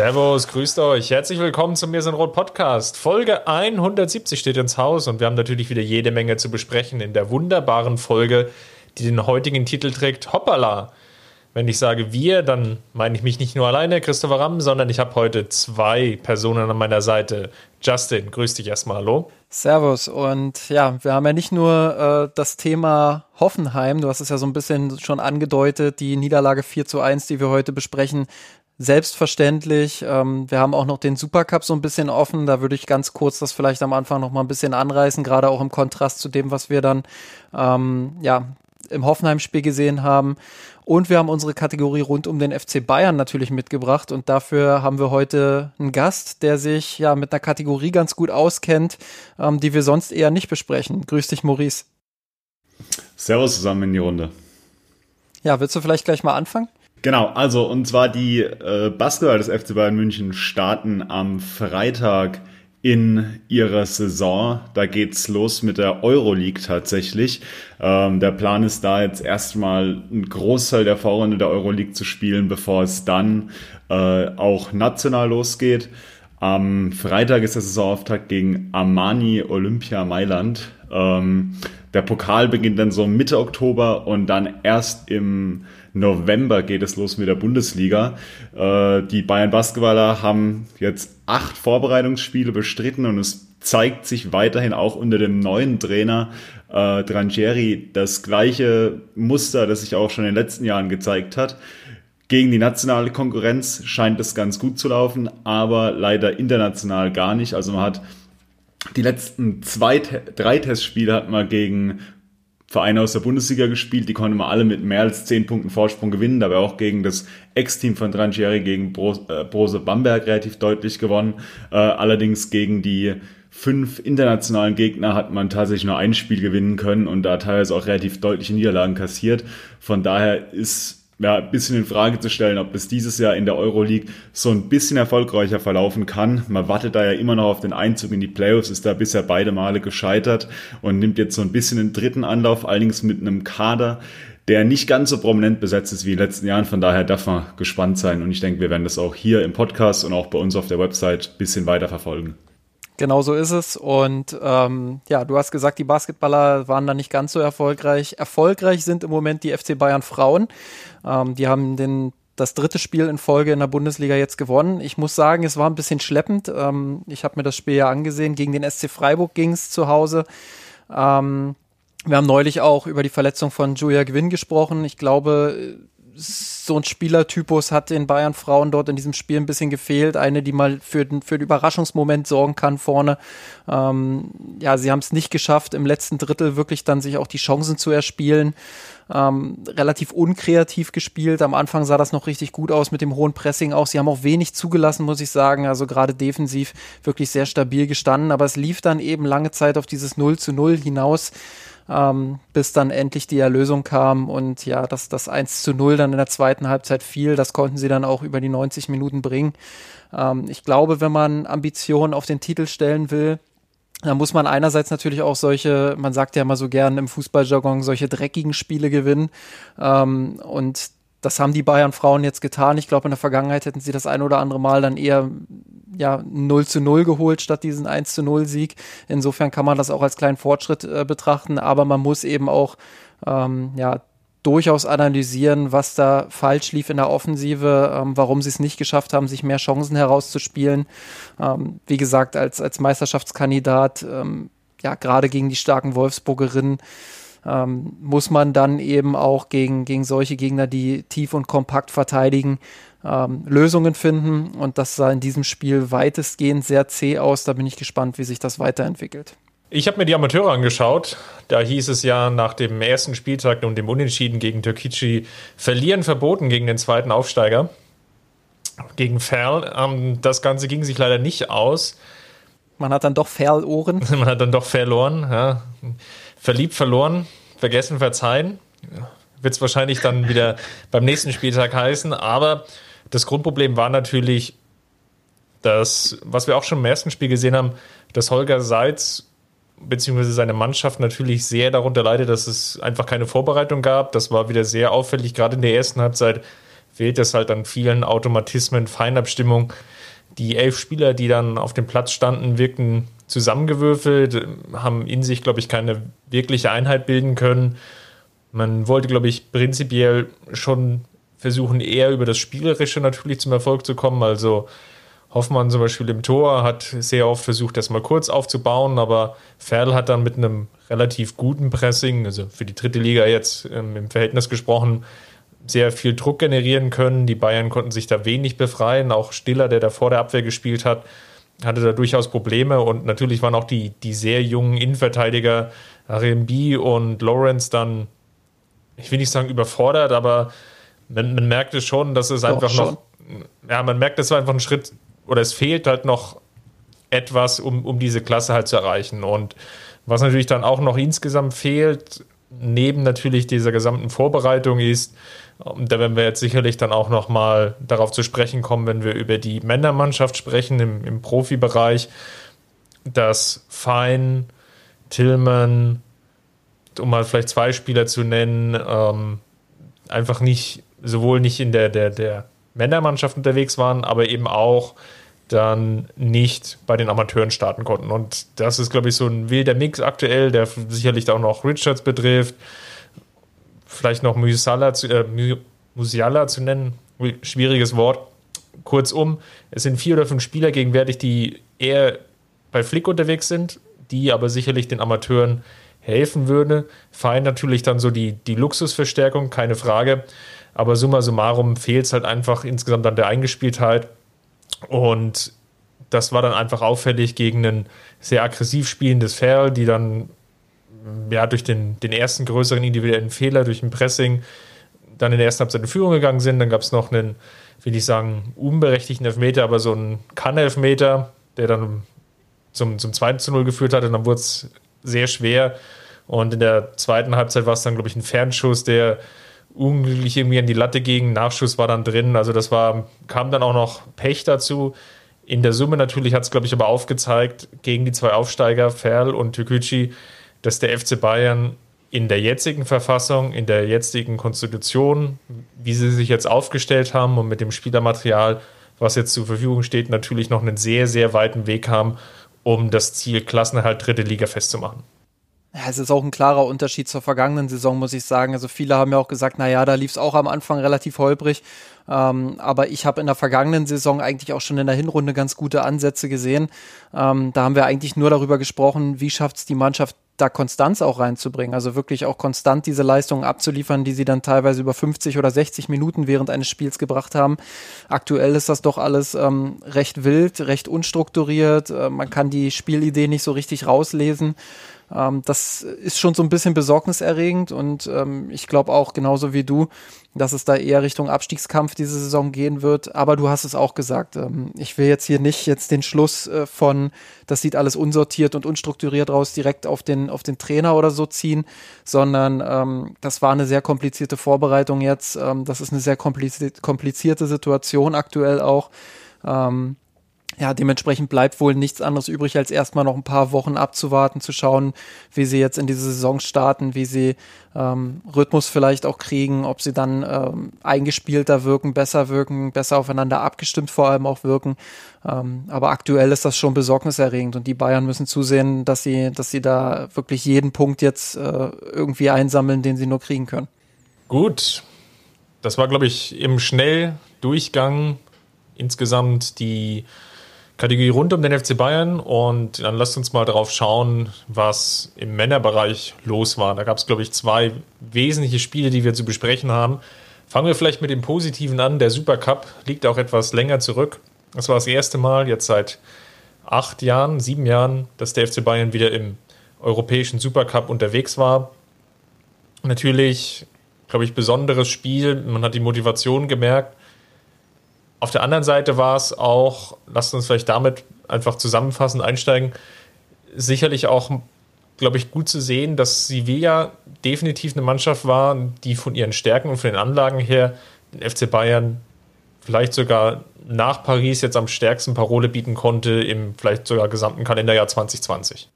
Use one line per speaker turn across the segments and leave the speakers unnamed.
Servus, grüßt euch. Herzlich willkommen zum Mir sind Rot Podcast. Folge 170 steht ins Haus und wir haben natürlich wieder jede Menge zu besprechen in der wunderbaren Folge, die den heutigen Titel trägt Hoppala. Wenn ich sage wir, dann meine ich mich nicht nur alleine, Christopher Ramm, sondern ich habe heute zwei Personen an meiner Seite. Justin, grüß dich erstmal, hallo.
Servus und ja, wir haben ja nicht nur äh, das Thema Hoffenheim, du hast es ja so ein bisschen schon angedeutet, die Niederlage 4 zu 1, die wir heute besprechen, selbstverständlich. Ähm, wir haben auch noch den Supercup so ein bisschen offen. Da würde ich ganz kurz das vielleicht am Anfang noch mal ein bisschen anreißen, gerade auch im Kontrast zu dem, was wir dann ähm, ja im Hoffenheim-Spiel gesehen haben. Und wir haben unsere Kategorie rund um den FC Bayern natürlich mitgebracht. Und dafür haben wir heute einen Gast, der sich ja mit einer Kategorie ganz gut auskennt, ähm, die wir sonst eher nicht besprechen. Grüß dich, Maurice.
Servus zusammen in die Runde.
Ja, willst du vielleicht gleich mal anfangen?
Genau, also und zwar die äh, Basketball des FC Bayern München starten am Freitag in ihrer Saison. Da geht's los mit der Euroleague tatsächlich. Ähm, der Plan ist da jetzt erstmal einen Großteil der Vorrunde der Euroleague zu spielen, bevor es dann äh, auch national losgeht. Am Freitag ist der Saisonauftakt gegen Armani Olympia Mailand. Ähm, der Pokal beginnt dann so Mitte Oktober und dann erst im November geht es los mit der Bundesliga. Äh, die Bayern Basketballer haben jetzt acht Vorbereitungsspiele bestritten und es zeigt sich weiterhin auch unter dem neuen Trainer äh, Drangieri das gleiche Muster, das sich auch schon in den letzten Jahren gezeigt hat. Gegen die nationale Konkurrenz scheint es ganz gut zu laufen, aber leider international gar nicht. Also man hat die letzten zwei, drei Testspiele hat man gegen Vereine aus der Bundesliga gespielt, die konnte man alle mit mehr als zehn Punkten Vorsprung gewinnen, dabei auch gegen das Ex-Team von Drangieri, gegen äh, Brose Bamberg relativ deutlich gewonnen. Äh, allerdings gegen die fünf internationalen Gegner hat man tatsächlich nur ein Spiel gewinnen können und da teilweise auch relativ deutliche Niederlagen kassiert. Von daher ist ja, ein bisschen in Frage zu stellen, ob es dieses Jahr in der Euroleague so ein bisschen erfolgreicher verlaufen kann. Man wartet da ja immer noch auf den Einzug in die Playoffs, ist da bisher beide Male gescheitert und nimmt jetzt so ein bisschen den dritten Anlauf, allerdings mit einem Kader, der nicht ganz so prominent besetzt ist wie in den letzten Jahren. Von daher darf man gespannt sein und ich denke, wir werden das auch hier im Podcast und auch bei uns auf der Website ein bisschen weiter verfolgen.
Genau so ist es. Und ähm, ja, du hast gesagt, die Basketballer waren da nicht ganz so erfolgreich. Erfolgreich sind im Moment die FC Bayern Frauen. Ähm, die haben den das dritte Spiel in Folge in der Bundesliga jetzt gewonnen. Ich muss sagen, es war ein bisschen schleppend. Ähm, ich habe mir das Spiel ja angesehen. Gegen den SC Freiburg ging es zu Hause. Ähm, wir haben neulich auch über die Verletzung von Julia Gwynn gesprochen. Ich glaube, so ein Spielertypus hat den Bayern Frauen dort in diesem Spiel ein bisschen gefehlt. Eine, die mal für den, für den Überraschungsmoment sorgen kann vorne. Ähm, ja, sie haben es nicht geschafft, im letzten Drittel wirklich dann sich auch die Chancen zu erspielen. Ähm, relativ unkreativ gespielt. Am Anfang sah das noch richtig gut aus mit dem hohen Pressing auch. Sie haben auch wenig zugelassen, muss ich sagen. Also gerade defensiv wirklich sehr stabil gestanden. Aber es lief dann eben lange Zeit auf dieses 0 zu 0 hinaus ähm, bis dann endlich die Erlösung kam und ja, dass das 1 zu 0 dann in der zweiten Halbzeit fiel, das konnten sie dann auch über die 90 Minuten bringen. Ähm, ich glaube, wenn man Ambitionen auf den Titel stellen will, da muss man einerseits natürlich auch solche, man sagt ja immer so gern im Fußballjargon, solche dreckigen Spiele gewinnen. Ähm, und das haben die Bayern Frauen jetzt getan. Ich glaube, in der Vergangenheit hätten sie das ein oder andere Mal dann eher ja 0 zu 0 geholt statt diesen 1 zu 0 Sieg. Insofern kann man das auch als kleinen Fortschritt äh, betrachten, aber man muss eben auch ähm, ja durchaus analysieren, was da falsch lief in der Offensive, ähm, warum sie es nicht geschafft haben, sich mehr Chancen herauszuspielen. Ähm, wie gesagt, als, als Meisterschaftskandidat, ähm, ja, gerade gegen die starken Wolfsburgerinnen, ähm, muss man dann eben auch gegen, gegen solche Gegner, die tief und kompakt verteidigen, ähm, Lösungen finden. Und das sah in diesem Spiel weitestgehend sehr zäh aus. Da bin ich gespannt, wie sich das weiterentwickelt.
Ich habe mir die Amateure angeschaut. Da hieß es ja nach dem ersten Spieltag und dem Unentschieden gegen Türkici verlieren verboten gegen den zweiten Aufsteiger. gegen Ferl. Ähm, das Ganze ging sich leider nicht aus.
Man hat dann doch Ferl-Ohren.
Man hat dann doch verloren. Ja. Verliebt, verloren, vergessen, verzeihen. Wird es wahrscheinlich dann wieder beim nächsten Spieltag heißen. Aber das Grundproblem war natürlich, dass, was wir auch schon im ersten Spiel gesehen haben, dass Holger Seitz beziehungsweise seine Mannschaft natürlich sehr darunter leidet, dass es einfach keine Vorbereitung gab. Das war wieder sehr auffällig. Gerade in der ersten Halbzeit fehlt es halt an vielen Automatismen, Feinabstimmung. Die elf Spieler, die dann auf dem Platz standen, wirkten zusammengewürfelt, haben in sich, glaube ich, keine wirkliche Einheit bilden können. Man wollte, glaube ich, prinzipiell schon versuchen, eher über das Spielerische natürlich zum Erfolg zu kommen. Also Hoffmann zum Beispiel im Tor hat sehr oft versucht, das mal kurz aufzubauen, aber Ferl hat dann mit einem relativ guten Pressing, also für die dritte Liga jetzt ähm, im Verhältnis gesprochen, sehr viel Druck generieren können. Die Bayern konnten sich da wenig befreien. Auch Stiller, der da vor der Abwehr gespielt hat, hatte da durchaus Probleme. Und natürlich waren auch die, die sehr jungen Innenverteidiger RMB und Lawrence dann, ich will nicht sagen überfordert, aber man, man merkte schon, dass es Doch, einfach schon. noch, ja, man merkt, es war einfach ein Schritt oder es fehlt halt noch etwas, um, um diese Klasse halt zu erreichen. Und was natürlich dann auch noch insgesamt fehlt, neben natürlich dieser gesamten Vorbereitung ist, da werden wir jetzt sicherlich dann auch noch mal darauf zu sprechen kommen, wenn wir über die Männermannschaft sprechen im, im Profibereich, dass Fein, Tillman, um mal vielleicht zwei Spieler zu nennen, ähm, einfach nicht, sowohl nicht in der, der, der Männermannschaft unterwegs waren, aber eben auch dann nicht bei den Amateuren starten konnten. Und das ist, glaube ich, so ein wilder Mix aktuell, der sicherlich auch noch Richards betrifft. Vielleicht noch Musiala zu, äh, Musiala zu nennen. Schwieriges Wort. Kurzum, es sind vier oder fünf Spieler gegenwärtig, die eher bei Flick unterwegs sind, die aber sicherlich den Amateuren helfen würde. Fein natürlich dann so die, die Luxusverstärkung, keine Frage. Aber summa summarum fehlt es halt einfach insgesamt an der Eingespieltheit. Und das war dann einfach auffällig gegen ein sehr aggressiv spielendes Ferl, die dann ja durch den, den ersten größeren individuellen Fehler, durch ein Pressing, dann in der ersten Halbzeit in Führung gegangen sind. Dann gab es noch einen, will ich sagen, unberechtigten Elfmeter, aber so einen Kann-Elfmeter, der dann zum, zum 2 zu 0 geführt hat. Und dann wurde es sehr schwer. Und in der zweiten Halbzeit war es dann, glaube ich, ein Fernschuss, der unglücklich irgendwie an die Latte ging. Nachschuss war dann drin. Also das war, kam dann auch noch Pech dazu. In der Summe natürlich hat es, glaube ich, aber aufgezeigt, gegen die zwei Aufsteiger, Ferl und Türkücü, dass der FC Bayern in der jetzigen Verfassung, in der jetzigen Konstitution, wie sie sich jetzt aufgestellt haben und mit dem Spielermaterial, was jetzt zur Verfügung steht, natürlich noch einen sehr, sehr weiten Weg haben, um das Ziel Klassenerhalt dritte Liga festzumachen.
Ja, es ist auch ein klarer Unterschied zur vergangenen Saison, muss ich sagen. Also viele haben ja auch gesagt, na ja, da lief es auch am Anfang relativ holprig. Ähm, aber ich habe in der vergangenen Saison eigentlich auch schon in der Hinrunde ganz gute Ansätze gesehen. Ähm, da haben wir eigentlich nur darüber gesprochen, wie schafft es die Mannschaft, da Konstanz auch reinzubringen. Also wirklich auch konstant diese Leistungen abzuliefern, die sie dann teilweise über 50 oder 60 Minuten während eines Spiels gebracht haben. Aktuell ist das doch alles ähm, recht wild, recht unstrukturiert. Äh, man kann die Spielidee nicht so richtig rauslesen. Ähm, das ist schon so ein bisschen besorgniserregend und ähm, ich glaube auch genauso wie du, dass es da eher Richtung Abstiegskampf diese Saison gehen wird. Aber du hast es auch gesagt. Ähm, ich will jetzt hier nicht jetzt den Schluss äh, von, das sieht alles unsortiert und unstrukturiert raus, direkt auf den, auf den Trainer oder so ziehen, sondern ähm, das war eine sehr komplizierte Vorbereitung jetzt. Ähm, das ist eine sehr komplizierte, Situation aktuell auch. Ähm, ja, dementsprechend bleibt wohl nichts anderes übrig, als erstmal noch ein paar Wochen abzuwarten, zu schauen, wie sie jetzt in diese Saison starten, wie sie ähm, Rhythmus vielleicht auch kriegen, ob sie dann ähm, eingespielter wirken, besser wirken, besser aufeinander abgestimmt vor allem auch wirken. Ähm, aber aktuell ist das schon besorgniserregend und die Bayern müssen zusehen, dass sie, dass sie da wirklich jeden Punkt jetzt äh, irgendwie einsammeln, den sie nur kriegen können.
Gut, das war, glaube ich, im Schnelldurchgang insgesamt die Kategorie rund um den FC Bayern und dann lasst uns mal darauf schauen, was im Männerbereich los war. Da gab es, glaube ich, zwei wesentliche Spiele, die wir zu besprechen haben. Fangen wir vielleicht mit dem Positiven an. Der Supercup liegt auch etwas länger zurück. Das war das erste Mal jetzt seit acht Jahren, sieben Jahren, dass der FC Bayern wieder im europäischen Supercup unterwegs war. Natürlich, glaube ich, besonderes Spiel. Man hat die Motivation gemerkt Auf der anderen Seite war es auch, lasst uns vielleicht damit einfach zusammenfassend einsteigen, sicherlich auch, glaube ich, gut zu sehen, dass Sevilla definitiv eine Mannschaft war, die von ihren Stärken und von den Anlagen her den FC Bayern vielleicht sogar nach Paris jetzt am stärksten Parole bieten konnte im vielleicht sogar gesamten Kalenderjahr 2020.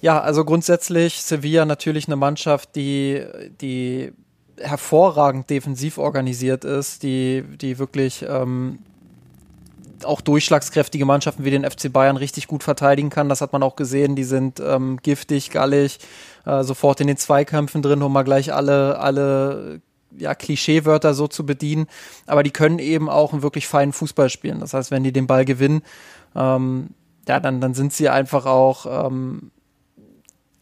Ja, also grundsätzlich Sevilla natürlich eine Mannschaft, die, die hervorragend defensiv organisiert ist, die, die wirklich ähm, auch durchschlagskräftige Mannschaften wie den FC Bayern richtig gut verteidigen kann. Das hat man auch gesehen. Die sind ähm, giftig, gallig, äh, sofort in den Zweikämpfen drin, um mal gleich alle, alle ja, Klischeewörter so zu bedienen. Aber die können eben auch einen wirklich feinen Fußball spielen. Das heißt, wenn die den Ball gewinnen, ähm, ja, dann, dann sind sie einfach auch ähm,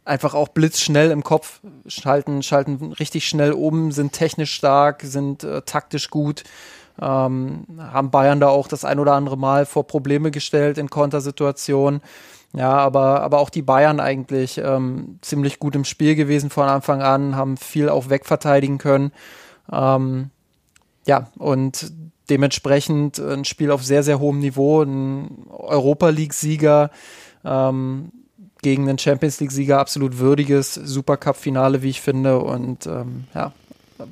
einfach auch blitzschnell im Kopf, schalten, schalten richtig schnell um, sind technisch stark, sind äh, taktisch gut, ähm, haben Bayern da auch das ein oder andere Mal vor Probleme gestellt in Kontersituationen. Ja, aber, aber auch die Bayern eigentlich ähm, ziemlich gut im Spiel gewesen von Anfang an, haben viel auch wegverteidigen können. Ähm, ja, und dementsprechend ein Spiel auf sehr, sehr hohem Niveau, ein Europa League-Sieger, ähm, gegen den Champions League-Sieger absolut würdiges Supercup-Finale, wie ich finde. Und ähm, ja,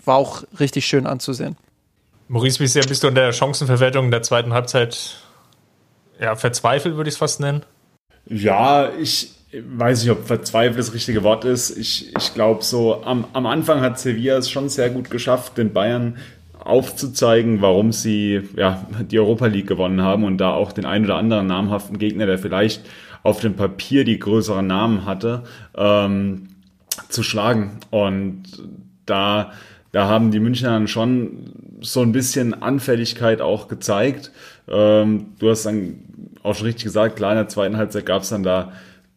war auch richtig schön anzusehen.
Maurice, wie sehr bist du in der Chancenverwertung in der zweiten Halbzeit ja, verzweifelt, würde ich es fast nennen?
Ja, ich weiß nicht, ob verzweifelt das richtige Wort ist. Ich, ich glaube so, am, am Anfang hat Sevilla es schon sehr gut geschafft, den Bayern aufzuzeigen, warum sie ja, die Europa League gewonnen haben und da auch den ein oder anderen namhaften Gegner, der vielleicht auf dem Papier die größeren Namen hatte, ähm, zu schlagen. Und da, da haben die Münchner schon so ein bisschen Anfälligkeit auch gezeigt. Ähm, du hast dann auch schon richtig gesagt, klar, in der zweiten Halbzeit gab es dann da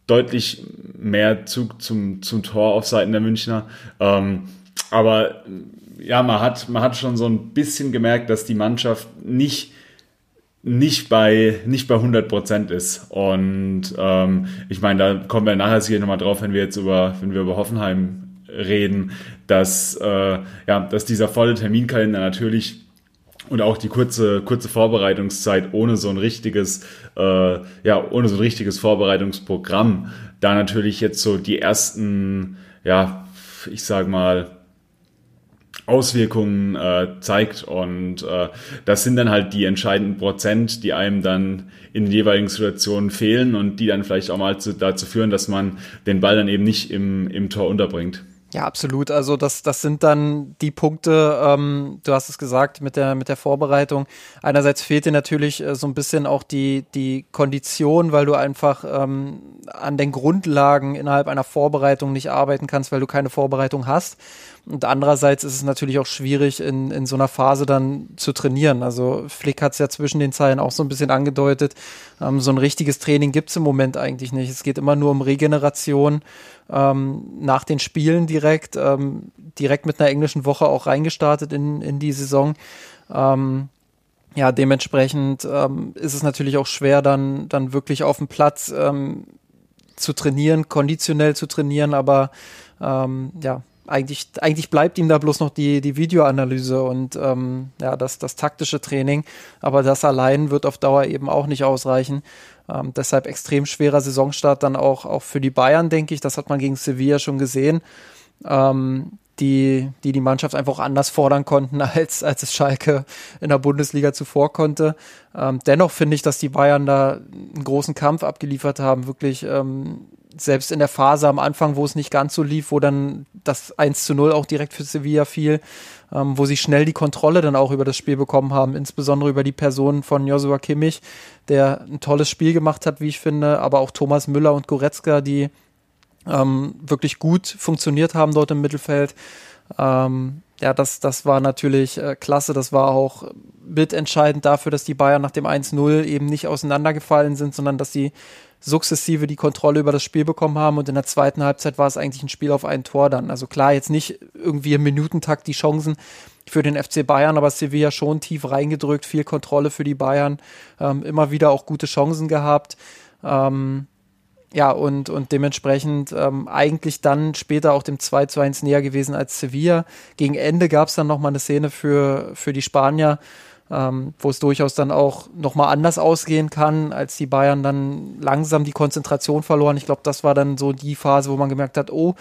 deutlich mehr Zug zum, zum Tor auf Seiten der Münchner. Ähm, aber ja, man hat, man hat schon so ein bisschen gemerkt, dass die Mannschaft nicht nicht bei, nicht bei 100 Prozent ist. Und ähm, ich meine, da kommen wir nachher sicher nochmal drauf, wenn wir jetzt über, wenn wir über Hoffenheim reden, dass, äh, ja, dass dieser volle Terminkalender natürlich und auch die kurze, kurze Vorbereitungszeit ohne so ein richtiges, äh, ja, ohne so ein richtiges Vorbereitungsprogramm, da natürlich jetzt so die ersten, ja, ich sag mal, Auswirkungen äh, zeigt. Und äh, das sind dann halt die entscheidenden Prozent, die einem dann in den jeweiligen Situationen fehlen und die dann vielleicht auch mal zu, dazu führen, dass man den Ball dann eben nicht im, im Tor unterbringt.
Ja, absolut. Also das, das sind dann die Punkte, ähm, du hast es gesagt, mit der, mit der Vorbereitung. Einerseits fehlt dir natürlich äh, so ein bisschen auch die, die Kondition, weil du einfach ähm, an den Grundlagen innerhalb einer Vorbereitung nicht arbeiten kannst, weil du keine Vorbereitung hast. Und andererseits ist es natürlich auch schwierig, in, in so einer Phase dann zu trainieren. Also Flick hat es ja zwischen den Zeilen auch so ein bisschen angedeutet. Ähm, so ein richtiges Training gibt es im Moment eigentlich nicht. Es geht immer nur um Regeneration ähm, nach den Spielen direkt, ähm, direkt mit einer englischen Woche auch reingestartet in, in die Saison. Ähm, ja, dementsprechend ähm, ist es natürlich auch schwer, dann, dann wirklich auf dem Platz ähm, zu trainieren, konditionell zu trainieren, aber ähm, ja, eigentlich, eigentlich bleibt ihm da bloß noch die, die Videoanalyse und ähm, ja, das, das taktische Training. Aber das allein wird auf Dauer eben auch nicht ausreichen. Ähm, deshalb extrem schwerer Saisonstart dann auch, auch für die Bayern, denke ich. Das hat man gegen Sevilla schon gesehen. Ähm, die, die die Mannschaft einfach anders fordern konnten, als, als es Schalke in der Bundesliga zuvor konnte. Ähm, dennoch finde ich, dass die Bayern da einen großen Kampf abgeliefert haben, wirklich ähm, selbst in der Phase am Anfang, wo es nicht ganz so lief, wo dann das 1 zu 0 auch direkt für Sevilla fiel, ähm, wo sie schnell die Kontrolle dann auch über das Spiel bekommen haben, insbesondere über die Person von Joshua Kimmich, der ein tolles Spiel gemacht hat, wie ich finde, aber auch Thomas Müller und Goretzka, die ähm, wirklich gut funktioniert haben dort im Mittelfeld. Ähm, ja, das, das war natürlich äh, klasse. Das war auch mitentscheidend dafür, dass die Bayern nach dem 1-0 eben nicht auseinandergefallen sind, sondern dass sie sukzessive die Kontrolle über das Spiel bekommen haben und in der zweiten Halbzeit war es eigentlich ein Spiel auf ein Tor dann. Also klar, jetzt nicht irgendwie im Minutentakt die Chancen für den FC Bayern, aber Sevilla schon tief reingedrückt, viel Kontrolle für die Bayern, ähm, immer wieder auch gute Chancen gehabt. Ähm, ja, und, und dementsprechend ähm, eigentlich dann später auch dem 2 zu 1 näher gewesen als Sevilla. Gegen Ende gab es dann nochmal eine Szene für, für die Spanier, ähm, wo es durchaus dann auch nochmal anders ausgehen kann, als die Bayern dann langsam die Konzentration verloren. Ich glaube, das war dann so die Phase, wo man gemerkt hat, oh,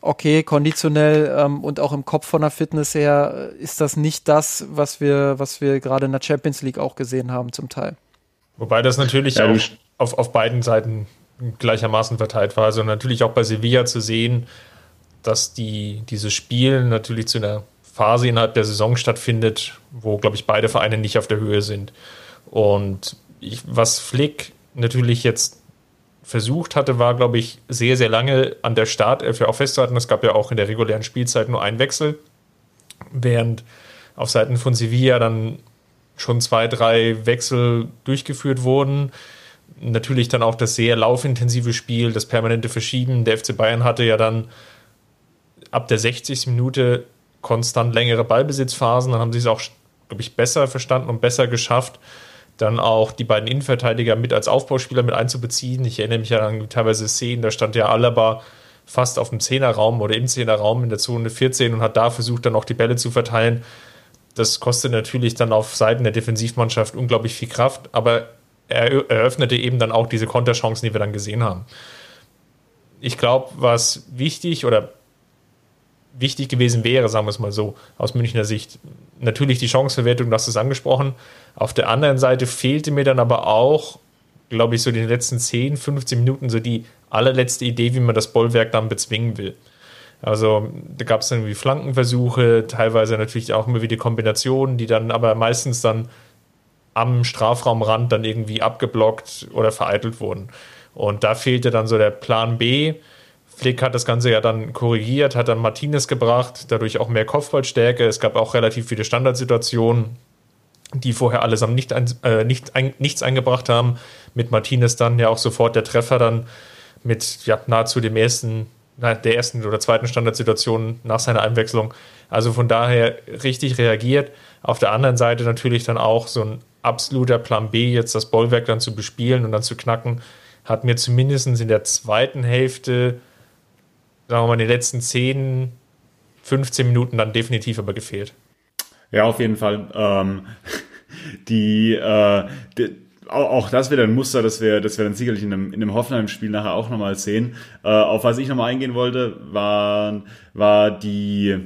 okay, konditionell ähm, und auch im Kopf von der Fitness her ist das nicht das, was wir, was wir gerade in der Champions League auch gesehen haben zum Teil.
Wobei das natürlich ja, auch auf, auf beiden Seiten gleichermaßen verteilt war. Also natürlich auch bei Sevilla zu sehen, dass die, dieses Spiel natürlich zu einer Phase innerhalb der Saison stattfindet, wo, glaube ich, beide Vereine nicht auf der Höhe sind. Und ich, was Flick natürlich jetzt versucht hatte, war, glaube ich, sehr, sehr lange an der Startelf auch festzuhalten. Es gab ja auch in der regulären Spielzeit nur einen Wechsel, während auf Seiten von Sevilla dann schon zwei, drei Wechsel durchgeführt wurden. Natürlich dann auch das sehr laufintensive Spiel, das permanente Verschieben. Der FC Bayern hatte ja dann ab der 60. Minute konstant längere Ballbesitzphasen. Dann haben sie es auch, glaube ich, besser verstanden und besser geschafft, dann auch die beiden Innenverteidiger mit als Aufbauspieler mit einzubeziehen. Ich erinnere mich ja an teilweise Szenen, da stand ja Alaba fast auf dem Zehnerraum oder im Zehnerraum in der Zone 14 und hat da versucht, dann auch die Bälle zu verteilen. Das kostet natürlich dann auf Seiten der Defensivmannschaft unglaublich viel Kraft, aber er eröffnete eben dann auch diese Konterchancen, die wir dann gesehen haben. Ich glaube, was wichtig oder wichtig gewesen wäre, sagen wir es mal so, aus Münchner Sicht. Natürlich die Chanceverwertung, du hast es angesprochen. Auf der anderen Seite fehlte mir dann aber auch, glaube ich, so in den letzten 10, 15 Minuten so die allerletzte Idee, wie man das Bollwerk dann bezwingen will. Also da gab es dann irgendwie Flankenversuche, teilweise natürlich auch immer wieder Kombinationen, die dann aber meistens dann am Strafraumrand dann irgendwie abgeblockt oder vereitelt wurden. Und da fehlte dann so der Plan B, Flick hat das Ganze ja dann korrigiert, hat dann Martinez gebracht, dadurch auch mehr Kopfballstärke. Es gab auch relativ viele Standardsituationen, die vorher allesamt nicht, äh, nicht ein, nichts eingebracht haben. Mit Martinez dann ja auch sofort der Treffer dann mit ja, nahezu dem ersten, der ersten oder zweiten Standardsituation nach seiner Einwechslung. Also von daher richtig reagiert. Auf der anderen Seite natürlich dann auch so ein absoluter Plan B, jetzt das Bollwerk dann zu bespielen und dann zu knacken, hat mir zumindest in der zweiten Hälfte sagen wir mal, in den letzten 10, 15 Minuten dann definitiv aber gefehlt.
Ja, auf jeden Fall. Ähm, die, äh, die auch das wieder ein Muster, das wir, das wir dann sicherlich in einem, in einem Hoffenheim-Spiel nachher auch nochmal sehen. Äh, auf was ich nochmal eingehen wollte, war, war die,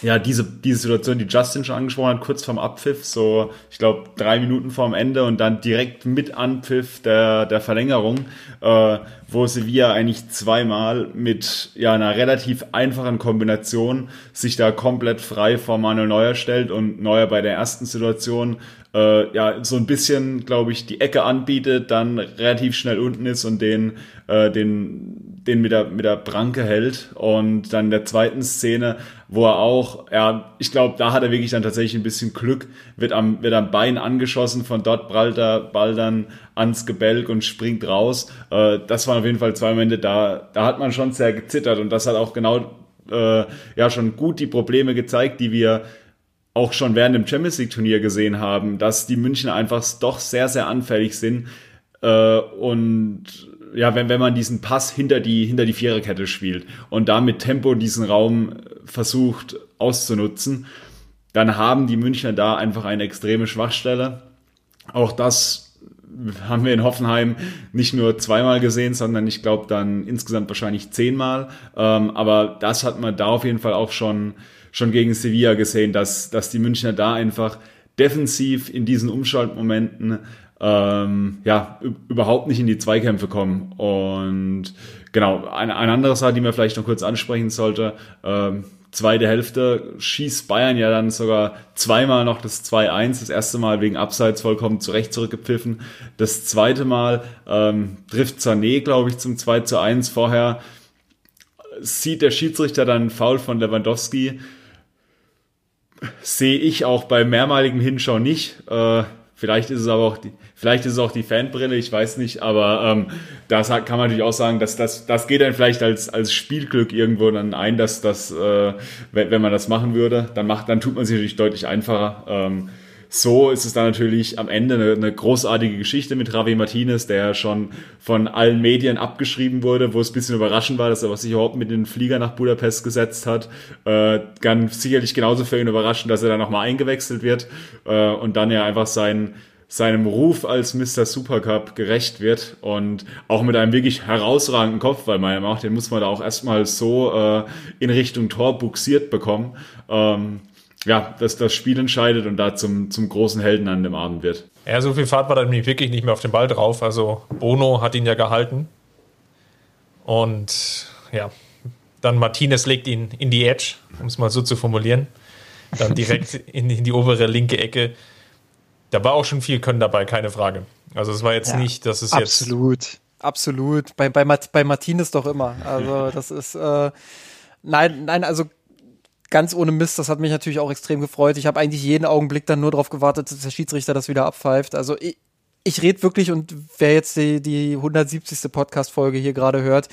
ja, diese, diese Situation, die Justin schon angesprochen hat, kurz vorm Abpfiff, so, ich glaube, drei Minuten vorm Ende und dann direkt mit Anpfiff der, der Verlängerung, äh, wo Sevilla eigentlich zweimal mit ja, einer relativ einfachen Kombination sich da komplett frei vor Manuel Neuer stellt und Neuer bei der ersten Situation äh, ja so ein bisschen, glaube ich, die Ecke anbietet, dann relativ schnell unten ist und den, äh, den den mit der, mit der Pranke hält. Und dann in der zweiten Szene, wo er auch, ja, ich glaube, da hat er wirklich dann tatsächlich ein bisschen Glück, wird am, wird am Bein angeschossen, von dort prallt der Ball dann ans Gebälk und springt raus. Äh, das waren auf jeden Fall zwei Momente, da, da hat man schon sehr gezittert. Und das hat auch genau, äh, ja, schon gut die Probleme gezeigt, die wir auch schon während dem Champions League Turnier gesehen haben, dass die München einfach doch sehr, sehr anfällig sind. Äh, und ja, wenn, wenn man diesen Pass hinter die, hinter die Viererkette spielt und da mit Tempo diesen Raum versucht auszunutzen, dann haben die Münchner da einfach eine extreme Schwachstelle. Auch das haben wir in Hoffenheim nicht nur zweimal gesehen, sondern ich glaube dann insgesamt wahrscheinlich zehnmal. Ähm, aber das hat man da auf jeden Fall auch schon, schon gegen Sevilla gesehen, dass, dass die Münchner da einfach defensiv in diesen Umschaltmomenten ähm, ja, überhaupt nicht in die Zweikämpfe kommen. Und genau, eine, eine andere Sache, die man vielleicht noch kurz ansprechen sollte, ähm, zweite Hälfte schießt Bayern ja dann sogar zweimal noch das 2-1, das erste Mal wegen Abseits vollkommen zurecht zurückgepfiffen. Das zweite Mal ähm, trifft Sané, glaube ich, zum 2 1. Vorher sieht der Schiedsrichter dann Foul von Lewandowski. Sehe ich auch bei mehrmaligem Hinschauen nicht. Äh, Vielleicht ist es aber auch die, vielleicht ist es auch die Fanbrille, ich weiß nicht, aber ähm, das kann man natürlich auch sagen, dass das, das geht dann vielleicht als, als Spielglück irgendwo dann ein, dass das, äh, wenn, wenn man das machen würde, dann macht, dann tut man sich natürlich deutlich einfacher. Ähm, so ist es dann natürlich am Ende eine, eine großartige Geschichte mit Javi Martinez, der schon von allen Medien abgeschrieben wurde, wo es ein bisschen überraschend war, dass er sich überhaupt mit den Flieger nach Budapest gesetzt hat. Äh, ganz sicherlich genauso für ihn überraschend, dass er dann nochmal eingewechselt wird äh, und dann ja einfach sein seinem Ruf als Mr. Supercup gerecht wird und auch mit einem wirklich herausragenden Kopf, weil man ja macht, den muss man da auch erstmal so äh, in Richtung Tor buxiert bekommen. Ähm, ja, dass das Spiel entscheidet und da zum, zum großen Helden an dem Abend wird.
Ja, so viel Fahrt war dann wirklich nicht mehr auf den Ball drauf. Also Bono hat ihn ja gehalten. Und ja, dann Martinez legt ihn in die Edge, um es mal so zu formulieren. Dann direkt in, in die obere linke Ecke da war auch schon viel Können dabei, keine Frage. Also es war jetzt ja, nicht, dass es
absolut,
jetzt.
Absolut, absolut. Bei, bei, bei Martinez doch immer. Also das ist, äh, nein, nein, also ganz ohne Mist, das hat mich natürlich auch extrem gefreut. Ich habe eigentlich jeden Augenblick dann nur darauf gewartet, dass der Schiedsrichter das wieder abpfeift. Also ich, ich rede wirklich und wer jetzt die, die 170. Podcast-Folge hier gerade hört,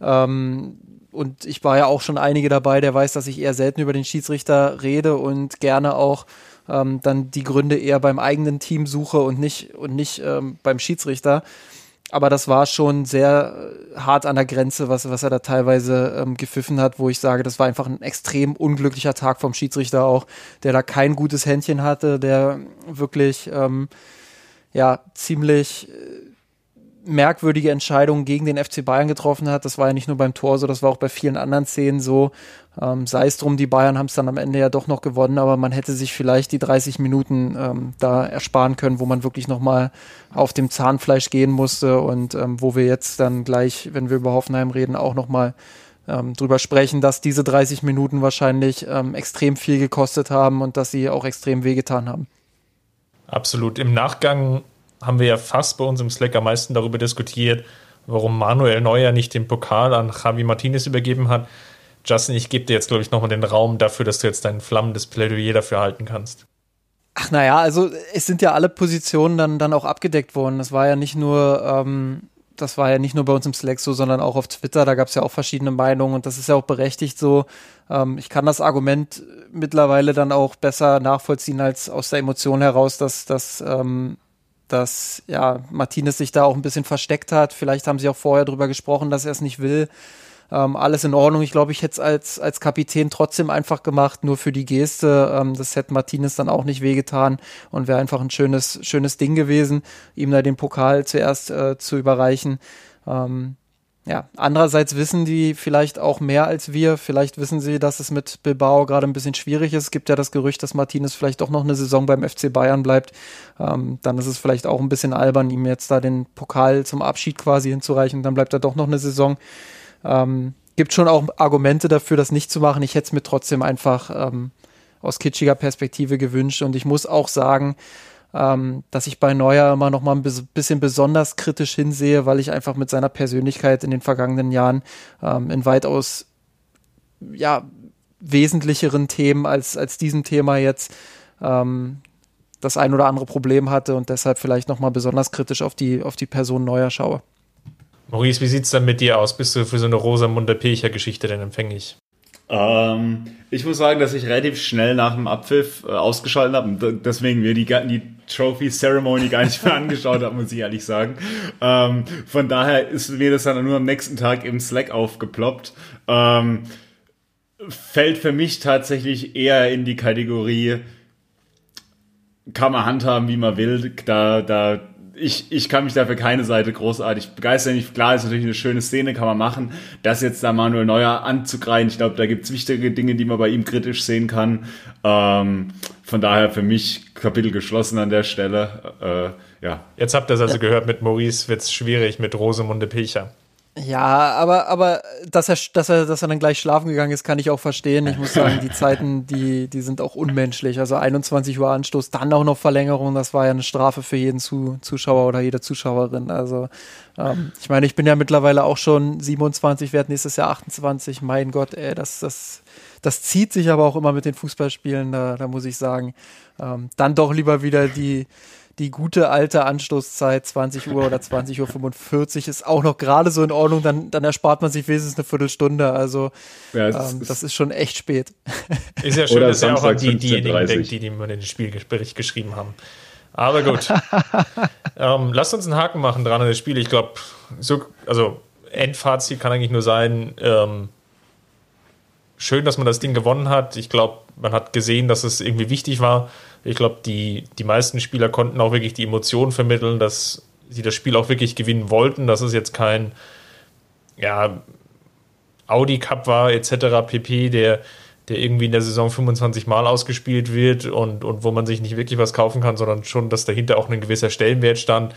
ähm, und ich war ja auch schon einige dabei, der weiß, dass ich eher selten über den Schiedsrichter rede und gerne auch ähm, dann die Gründe eher beim eigenen Team suche und nicht, und nicht ähm, beim Schiedsrichter. Aber das war schon sehr äh, hart an der Grenze, was, was er da teilweise ähm, gepfiffen hat, wo ich sage, das war einfach ein extrem unglücklicher Tag vom Schiedsrichter auch, der da kein gutes Händchen hatte, der wirklich ähm, ja ziemlich äh, merkwürdige Entscheidungen gegen den FC Bayern getroffen hat. Das war ja nicht nur beim Tor so, das war auch bei vielen anderen Szenen so. Ähm, sei es drum, die Bayern haben es dann am Ende ja doch noch gewonnen, aber man hätte sich vielleicht die 30 Minuten ähm, da ersparen können, wo man wirklich nochmal auf dem Zahnfleisch gehen musste und ähm, wo wir jetzt dann gleich, wenn wir über Hoffenheim reden, auch nochmal ähm, drüber sprechen, dass diese 30 Minuten wahrscheinlich ähm, extrem viel gekostet haben und dass sie auch extrem wehgetan haben.
Absolut. Im Nachgang haben wir ja fast bei uns im Slack am meisten darüber diskutiert, warum Manuel Neuer nicht den Pokal an Javi Martinez übergeben hat. Justin, ich gebe dir jetzt, glaube ich, nochmal den Raum dafür, dass du jetzt dein flammendes Plädoyer dafür halten kannst.
Ach naja, also es sind ja alle Positionen dann, dann auch abgedeckt worden. Das war ja nicht nur, ähm, das war ja nicht nur bei uns im Slack so, sondern auch auf Twitter, da gab es ja auch verschiedene Meinungen und das ist ja auch berechtigt so. Ähm, ich kann das Argument mittlerweile dann auch besser nachvollziehen als aus der Emotion heraus, dass, dass ähm, dass ja Martinez sich da auch ein bisschen versteckt hat. Vielleicht haben sie auch vorher drüber gesprochen, dass er es nicht will. Ähm, alles in Ordnung. Ich glaube, ich hätte es als, als Kapitän trotzdem einfach gemacht, nur für die Geste. Ähm, das hätte Martinez dann auch nicht wehgetan und wäre einfach ein schönes, schönes Ding gewesen, ihm da den Pokal zuerst äh, zu überreichen. Ähm, ja, andererseits wissen die vielleicht auch mehr als wir. Vielleicht wissen sie, dass es mit Bilbao gerade ein bisschen schwierig ist. Es gibt ja das Gerücht, dass Martinez vielleicht doch noch eine Saison beim FC Bayern bleibt. Ähm, dann ist es vielleicht auch ein bisschen albern, ihm jetzt da den Pokal zum Abschied quasi hinzureichen. Dann bleibt er doch noch eine Saison. Ähm, gibt schon auch Argumente dafür, das nicht zu machen. Ich hätte es mir trotzdem einfach ähm, aus kitschiger Perspektive gewünscht. Und ich muss auch sagen, ähm, dass ich bei Neuer immer noch mal ein bisschen besonders kritisch hinsehe, weil ich einfach mit seiner Persönlichkeit in den vergangenen Jahren ähm, in weitaus ja, wesentlicheren Themen als, als diesem Thema jetzt ähm, das ein oder andere Problem hatte und deshalb vielleicht noch mal besonders kritisch auf die, auf die Person Neuer schaue.
Maurice, wie sieht es denn mit dir aus? Bist du für so eine Rosamunde Pilcher-Geschichte denn empfänglich?
Ähm, ich muss sagen, dass ich relativ schnell nach dem Abpfiff äh, ausgeschaltet habe deswegen mir die, die Trophy Ceremony gar nicht mehr angeschaut habe, muss ich ehrlich sagen. Ähm, von daher ist mir das dann nur am nächsten Tag im Slack aufgeploppt. Ähm, fällt für mich tatsächlich eher in die Kategorie, kann man handhaben, wie man will. Da, da ich, ich kann mich dafür keine Seite großartig begeistern. Ich, klar, ist natürlich eine schöne Szene, kann man machen. Das jetzt da Manuel Neuer anzugreifen, ich glaube, da gibt's wichtige Dinge, die man bei ihm kritisch sehen kann. Ähm, von daher für mich Kapitel geschlossen an der Stelle. Äh, ja.
Jetzt habt ihr es also gehört, mit Maurice wird's schwierig, mit Rosemunde Pilcher.
Ja, aber, aber dass er, dass er, dass er dann gleich schlafen gegangen ist, kann ich auch verstehen. Ich muss sagen, die Zeiten, die, die sind auch unmenschlich. Also 21 Uhr Anstoß, dann auch noch Verlängerung, das war ja eine Strafe für jeden Zuschauer oder jede Zuschauerin. Also ähm, ich meine, ich bin ja mittlerweile auch schon 27, werde nächstes Jahr 28. Mein Gott, ey, das, das, das zieht sich aber auch immer mit den Fußballspielen, da, da muss ich sagen. Ähm, dann doch lieber wieder die die gute alte Anstoßzeit 20 Uhr oder 20 Uhr 45 ist auch noch gerade so in Ordnung, dann, dann erspart man sich wenigstens eine Viertelstunde. Also ja, ähm, ist das ist schon echt spät.
Ist ja schön, dass er auch an die, diejenigen denkt, die, die mir den Spielbericht geschrieben haben. Aber gut. ähm, lasst uns einen Haken machen dran an das Spiel. Ich glaube, so, also Endfazit kann eigentlich nur sein, ähm, schön, dass man das Ding gewonnen hat. Ich glaube, man hat gesehen, dass es irgendwie wichtig war. Ich glaube, die, die meisten Spieler konnten auch wirklich die Emotionen vermitteln, dass sie das Spiel auch wirklich gewinnen wollten. Dass es jetzt kein ja, Audi Cup war, etc. pp., der, der irgendwie in der Saison 25 Mal ausgespielt wird und, und wo man sich nicht wirklich was kaufen kann, sondern schon, dass dahinter auch ein gewisser Stellenwert stand.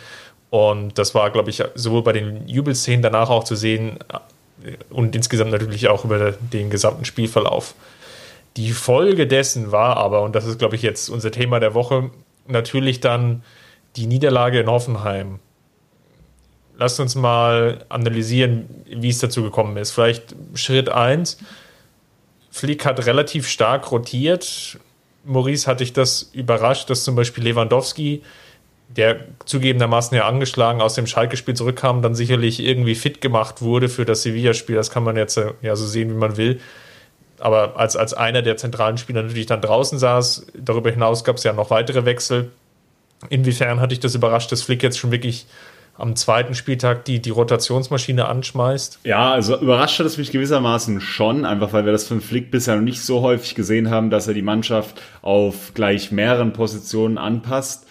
Und das war, glaube ich, sowohl bei den Jubelszenen danach auch zu sehen und insgesamt natürlich auch über den gesamten Spielverlauf. Die Folge dessen war aber, und das ist, glaube ich, jetzt unser Thema der Woche, natürlich dann die Niederlage in Hoffenheim. Lasst uns mal analysieren, wie es dazu gekommen ist. Vielleicht Schritt 1. Flick hat relativ stark rotiert. Maurice hatte ich das überrascht, dass zum Beispiel Lewandowski der zugegebenermaßen ja angeschlagen aus dem Schalke-Spiel zurückkam, dann sicherlich irgendwie fit gemacht wurde für das Sevilla-Spiel. Das kann man jetzt äh, ja so sehen, wie man will. Aber als, als einer der zentralen Spieler natürlich dann draußen saß. Darüber hinaus gab es ja noch weitere Wechsel. Inwiefern hatte ich das überrascht, dass Flick jetzt schon wirklich am zweiten Spieltag die, die Rotationsmaschine anschmeißt?
Ja, also überrascht hat es mich gewissermaßen schon, einfach weil wir das von Flick bisher noch nicht so häufig gesehen haben, dass er die Mannschaft auf gleich mehreren Positionen anpasst.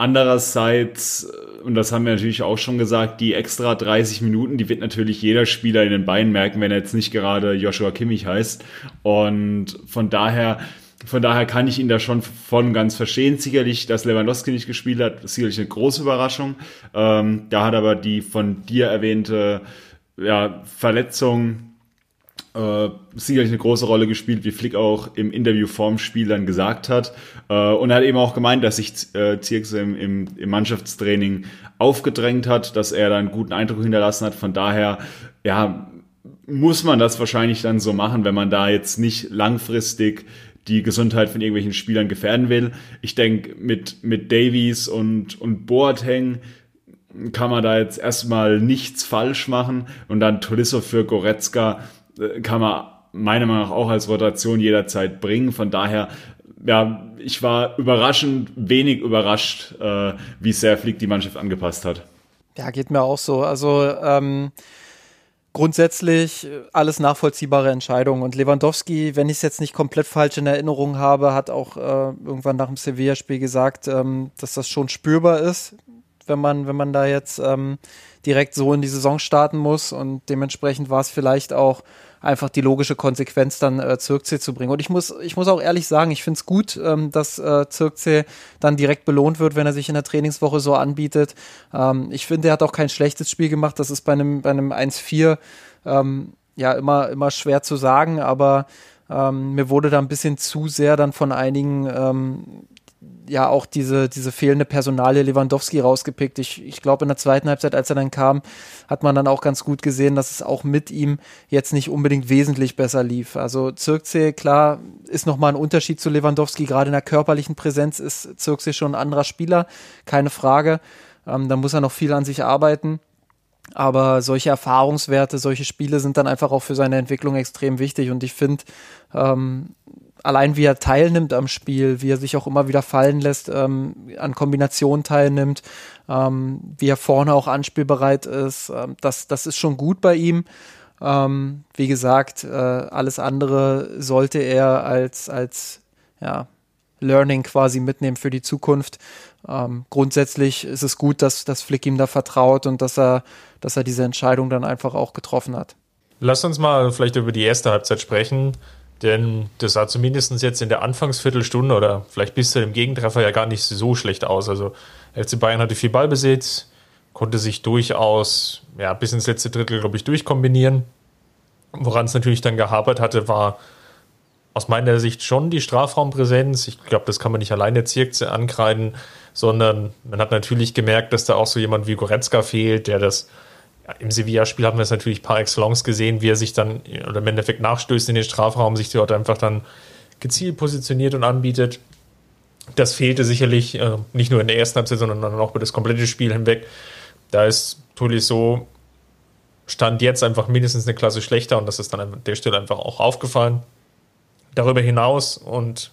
Andererseits, äh, und das haben wir natürlich auch schon gesagt, die extra 30 Minuten, die wird natürlich jeder Spieler in den Beinen merken, wenn er jetzt nicht gerade Joshua Kimmich heißt. Und von daher, von daher kann ich ihn da schon von ganz verstehen. Sicherlich, dass Lewandowski nicht gespielt hat, sicherlich eine große Überraschung. Ähm, da hat aber die von dir erwähnte ja, Verletzung äh, sicherlich eine große Rolle gespielt, wie Flick auch im Interview vorm Spiel dann gesagt hat. Äh, und er hat eben auch gemeint, dass sich äh, Zirkse im, im, im Mannschaftstraining aufgedrängt hat, dass er da einen guten Eindruck hinterlassen hat. Von daher, ja, muss man das wahrscheinlich dann so machen, wenn man da jetzt nicht langfristig die Gesundheit von irgendwelchen Spielern gefährden will. Ich denke, mit, mit Davies und, und Boateng kann man da jetzt erstmal nichts falsch machen und dann Tolisso für Goretzka kann man meiner Meinung nach auch als Rotation jederzeit bringen. Von daher, ja, ich war überraschend wenig überrascht, äh, wie sehr Flick die Mannschaft angepasst hat.
Ja, geht mir auch so. Also ähm, grundsätzlich alles nachvollziehbare Entscheidungen. Und Lewandowski, wenn ich es jetzt nicht komplett falsch in Erinnerung habe, hat auch äh, irgendwann nach dem Sevilla-Spiel gesagt, ähm, dass das schon spürbar ist, wenn man, wenn man da jetzt ähm, direkt so in die Saison starten muss. Und dementsprechend war es vielleicht auch einfach die logische Konsequenz dann äh, Zirkzee zu bringen. Und ich muss, ich muss auch ehrlich sagen, ich finde es gut, ähm, dass äh, Zirkzee dann direkt belohnt wird, wenn er sich in der Trainingswoche so anbietet. Ähm, ich finde, er hat auch kein schlechtes Spiel gemacht. Das ist bei einem, bei einem 1-4 ähm, ja immer, immer schwer zu sagen, aber ähm, mir wurde da ein bisschen zu sehr dann von einigen ähm, ja auch diese, diese fehlende Personalie Lewandowski rausgepickt. Ich, ich glaube, in der zweiten Halbzeit, als er dann kam, hat man dann auch ganz gut gesehen, dass es auch mit ihm jetzt nicht unbedingt wesentlich besser lief. Also Zirkzee, klar, ist nochmal ein Unterschied zu Lewandowski. Gerade in der körperlichen Präsenz ist Zirkzee schon ein anderer Spieler, keine Frage. Ähm, da muss er noch viel an sich arbeiten. Aber solche Erfahrungswerte, solche Spiele sind dann einfach auch für seine Entwicklung extrem wichtig. Und ich finde, ähm, allein wie er teilnimmt am Spiel, wie er sich auch immer wieder fallen lässt, ähm, an Kombinationen teilnimmt, ähm, wie er vorne auch anspielbereit ist, ähm, das, das ist schon gut bei ihm. Ähm, wie gesagt, äh, alles andere sollte er als, als ja, Learning quasi mitnehmen für die Zukunft. Ähm, grundsätzlich ist es gut, dass, dass Flick ihm da vertraut und dass er, dass er diese Entscheidung dann einfach auch getroffen hat.
Lass uns mal vielleicht über die erste Halbzeit sprechen. Denn das sah zumindest jetzt in der Anfangsviertelstunde oder vielleicht bis zu dem Gegentreffer ja gar nicht so schlecht aus. Also FC Bayern hatte viel Ballbesitz, konnte sich durchaus ja, bis ins letzte Drittel, glaube ich, durchkombinieren. Woran es natürlich dann gehapert hatte, war aus meiner Sicht schon die Strafraumpräsenz. Ich glaube, das kann man nicht alleine Zirkze ankreiden, sondern man hat natürlich gemerkt, dass da auch so jemand wie Goretzka fehlt, der das ja, im Sevilla-Spiel haben wir es natürlich par excellence gesehen, wie er sich dann oder im Endeffekt nachstößt in den Strafraum, sich dort einfach dann gezielt positioniert und anbietet. Das fehlte sicherlich äh, nicht nur in der ersten Halbzeit, sondern dann auch über das komplette Spiel hinweg. Da ist Tolisso stand jetzt einfach mindestens eine Klasse schlechter und das ist dann an der Stelle einfach auch aufgefallen. Darüber hinaus und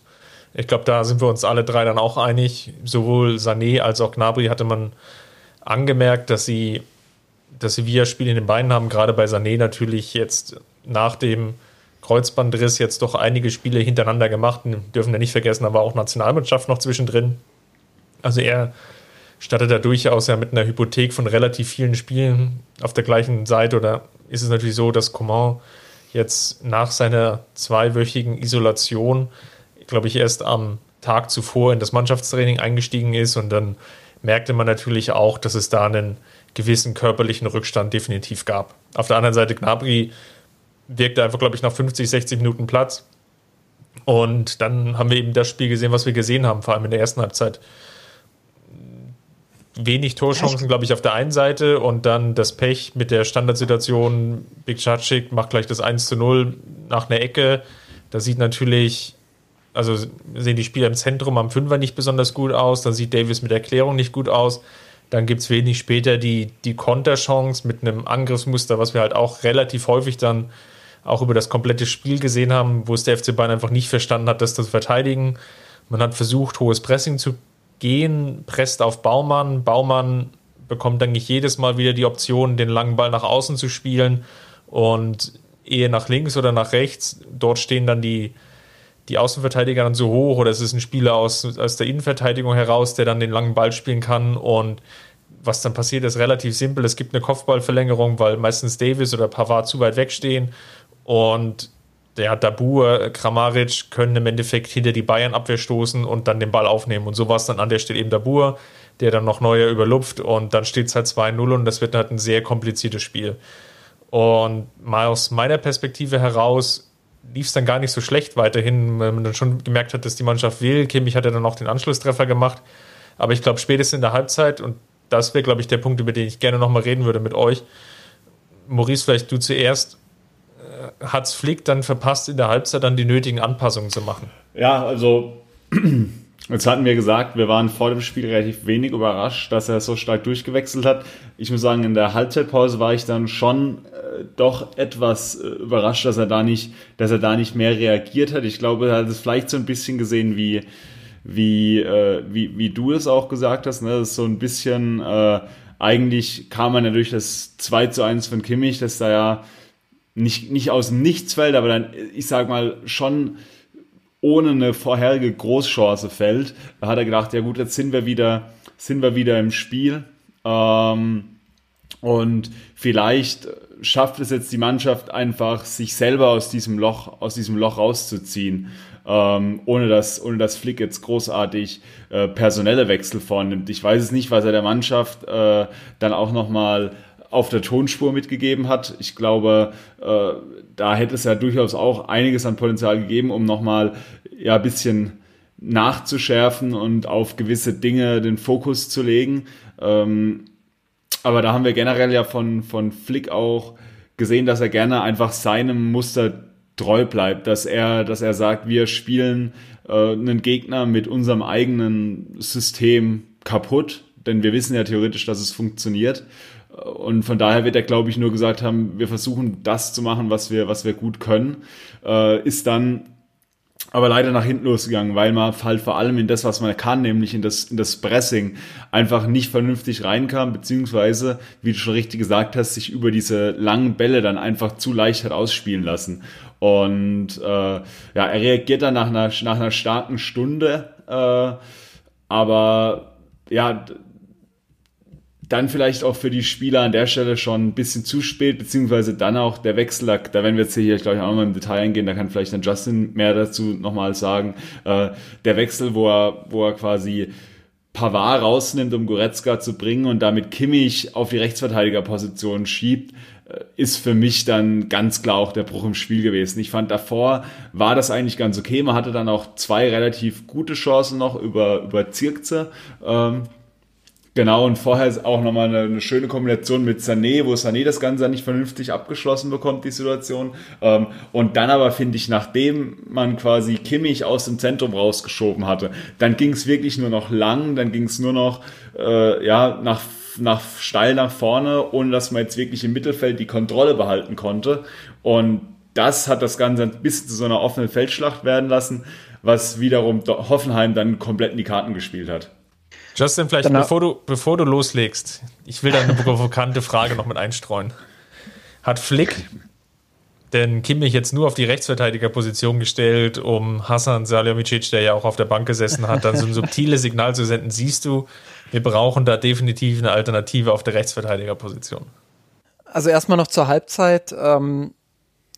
ich glaube, da sind wir uns alle drei dann auch einig, sowohl Sané als auch Gnabry hatte man angemerkt, dass sie das Sevilla-Spiel in den Beinen haben, gerade bei Sané natürlich jetzt nach dem Kreuzbandriss jetzt doch einige Spiele hintereinander gemacht. Wir dürfen ja nicht vergessen, da war auch Nationalmannschaft noch zwischendrin. Also er startet da durchaus ja mit einer Hypothek von relativ vielen Spielen auf der gleichen Seite. Oder ist es natürlich so, dass Coman jetzt nach seiner zweiwöchigen Isolation, glaube ich, erst am Tag zuvor in das Mannschaftstraining eingestiegen ist und dann merkte man natürlich auch, dass es da einen gewissen körperlichen Rückstand definitiv gab. Auf der anderen Seite Gnabry wirkte einfach, glaube ich, nach 50, 60 Minuten Platz. Und dann haben wir eben das Spiel gesehen, was wir gesehen haben, vor allem in der ersten Halbzeit. Wenig Torchancen, glaube ich, auf der einen Seite und dann das Pech mit der Standardsituation. Big Cacik macht gleich das 1 zu 0 nach einer Ecke. Da sieht natürlich, also sehen die Spieler im Zentrum am Fünfer nicht besonders gut aus. Da sieht Davis mit Erklärung nicht gut aus. Dann gibt es wenig später die, die Konterchance mit einem Angriffsmuster, was wir halt auch relativ häufig dann auch über das komplette Spiel gesehen haben, wo es der FC Bayern einfach nicht verstanden hat, das zu verteidigen. Man hat versucht, hohes Pressing zu gehen, presst auf Baumann. Baumann bekommt eigentlich jedes Mal wieder die Option, den langen Ball nach außen zu spielen und eher nach links oder nach rechts. Dort stehen dann die, die Außenverteidiger dann so hoch oder es ist ein Spieler aus, aus der Innenverteidigung heraus, der dann den langen Ball spielen kann und was dann passiert, ist relativ simpel. Es gibt eine Kopfballverlängerung, weil meistens Davis oder Pavard zu weit wegstehen und der Dabur, Kramaric können im Endeffekt hinter die Bayern-Abwehr stoßen und dann den Ball aufnehmen. Und so war es dann an der Stelle eben Dabur, der dann noch neuer überlupft und dann steht es halt 2-0 und das wird halt ein sehr kompliziertes Spiel. Und mal aus meiner Perspektive heraus lief es dann gar nicht so schlecht weiterhin, wenn man dann schon gemerkt hat, dass die Mannschaft will. Kimmich hat ja dann auch den Anschlusstreffer gemacht. Aber ich glaube, spätestens in der Halbzeit, und das wäre, glaube ich, der Punkt, über den ich gerne nochmal reden würde mit euch. Maurice, vielleicht du zuerst hat es Flick dann verpasst, in der Halbzeit dann die nötigen Anpassungen zu machen.
Ja, also jetzt hatten wir gesagt, wir waren vor dem Spiel relativ wenig überrascht, dass er so stark durchgewechselt hat. Ich muss sagen, in der Halbzeitpause war ich dann schon äh, doch etwas äh, überrascht, dass er da nicht, dass er da nicht mehr reagiert hat. Ich glaube, er hat es vielleicht so ein bisschen gesehen wie wie, äh, wie, wie du es auch gesagt hast, ne? das ist so ein bisschen, äh, eigentlich kam man ja durch das 2 zu 1 von Kimmich, das da ja nicht, nicht aus dem Nichts fällt, aber dann, ich sag mal, schon ohne eine vorherige Großchance fällt. Da hat er gedacht, ja gut, jetzt sind wir wieder, sind wir wieder im Spiel. Ähm, und vielleicht schafft es jetzt die Mannschaft einfach, sich selber aus diesem Loch, aus diesem Loch rauszuziehen, ähm, ohne dass, ohne dass Flick jetzt großartig äh, personelle Wechsel vornimmt. Ich weiß es nicht, was er der Mannschaft äh, dann auch nochmal auf der Tonspur mitgegeben hat. Ich glaube, äh, da hätte es ja durchaus auch einiges an Potenzial gegeben, um nochmal ja, ein bisschen nachzuschärfen und auf gewisse Dinge den Fokus zu legen. Ähm, aber da haben wir generell ja von, von Flick auch gesehen, dass er gerne einfach seinem Muster treu bleibt, dass er, dass er sagt, wir spielen äh, einen Gegner mit unserem eigenen System kaputt, denn wir wissen ja theoretisch, dass es funktioniert. Und von daher wird er, glaube ich, nur gesagt haben, wir versuchen das zu machen, was wir, was wir gut können. Äh, ist dann aber leider nach hinten losgegangen, weil man halt vor allem in das, was man kann, nämlich in das, in das Pressing, einfach nicht vernünftig reinkam, beziehungsweise, wie du schon richtig gesagt hast, sich über diese langen Bälle dann einfach zu leicht hat ausspielen lassen. Und äh, ja, er reagiert dann nach einer, nach einer starken Stunde, äh, aber ja, dann vielleicht auch für die Spieler an der Stelle schon ein bisschen zu spät, beziehungsweise dann auch der Wechsel, da, werden wir jetzt hier, glaube ich, auch nochmal im Detail eingehen, da kann vielleicht dann Justin mehr dazu nochmal sagen. Äh, der Wechsel, wo er, wo er quasi Pavard rausnimmt, um Goretzka zu bringen und damit Kimmich auf die Rechtsverteidigerposition schiebt, äh, ist für mich dann ganz klar auch der Bruch im Spiel gewesen. Ich fand davor war das eigentlich ganz okay. Man hatte dann auch zwei relativ gute Chancen noch über, über Zirkze. Ähm, Genau, und vorher auch nochmal eine, eine schöne Kombination mit Sané, wo Sané das Ganze nicht vernünftig abgeschlossen bekommt, die Situation. Ähm, und dann aber finde ich, nachdem man quasi Kimmich aus dem Zentrum rausgeschoben hatte, dann ging es wirklich nur noch lang, dann ging es nur noch äh, ja, nach, nach steil nach vorne, ohne dass man jetzt wirklich im Mittelfeld die Kontrolle behalten konnte. Und das hat das Ganze ein bisschen zu so einer offenen Feldschlacht werden lassen, was wiederum Hoffenheim dann komplett in die Karten gespielt hat.
Justin, vielleicht bevor du, bevor du loslegst, ich will da eine provokante Frage noch mit einstreuen. Hat Flick denn Kimmich jetzt nur auf die Rechtsverteidigerposition gestellt, um Hassan Salihamidzic, der ja auch auf der Bank gesessen hat, dann so ein subtiles Signal zu senden, siehst du, wir brauchen da definitiv eine Alternative auf der Rechtsverteidigerposition.
Also erstmal noch zur Halbzeit. Ähm,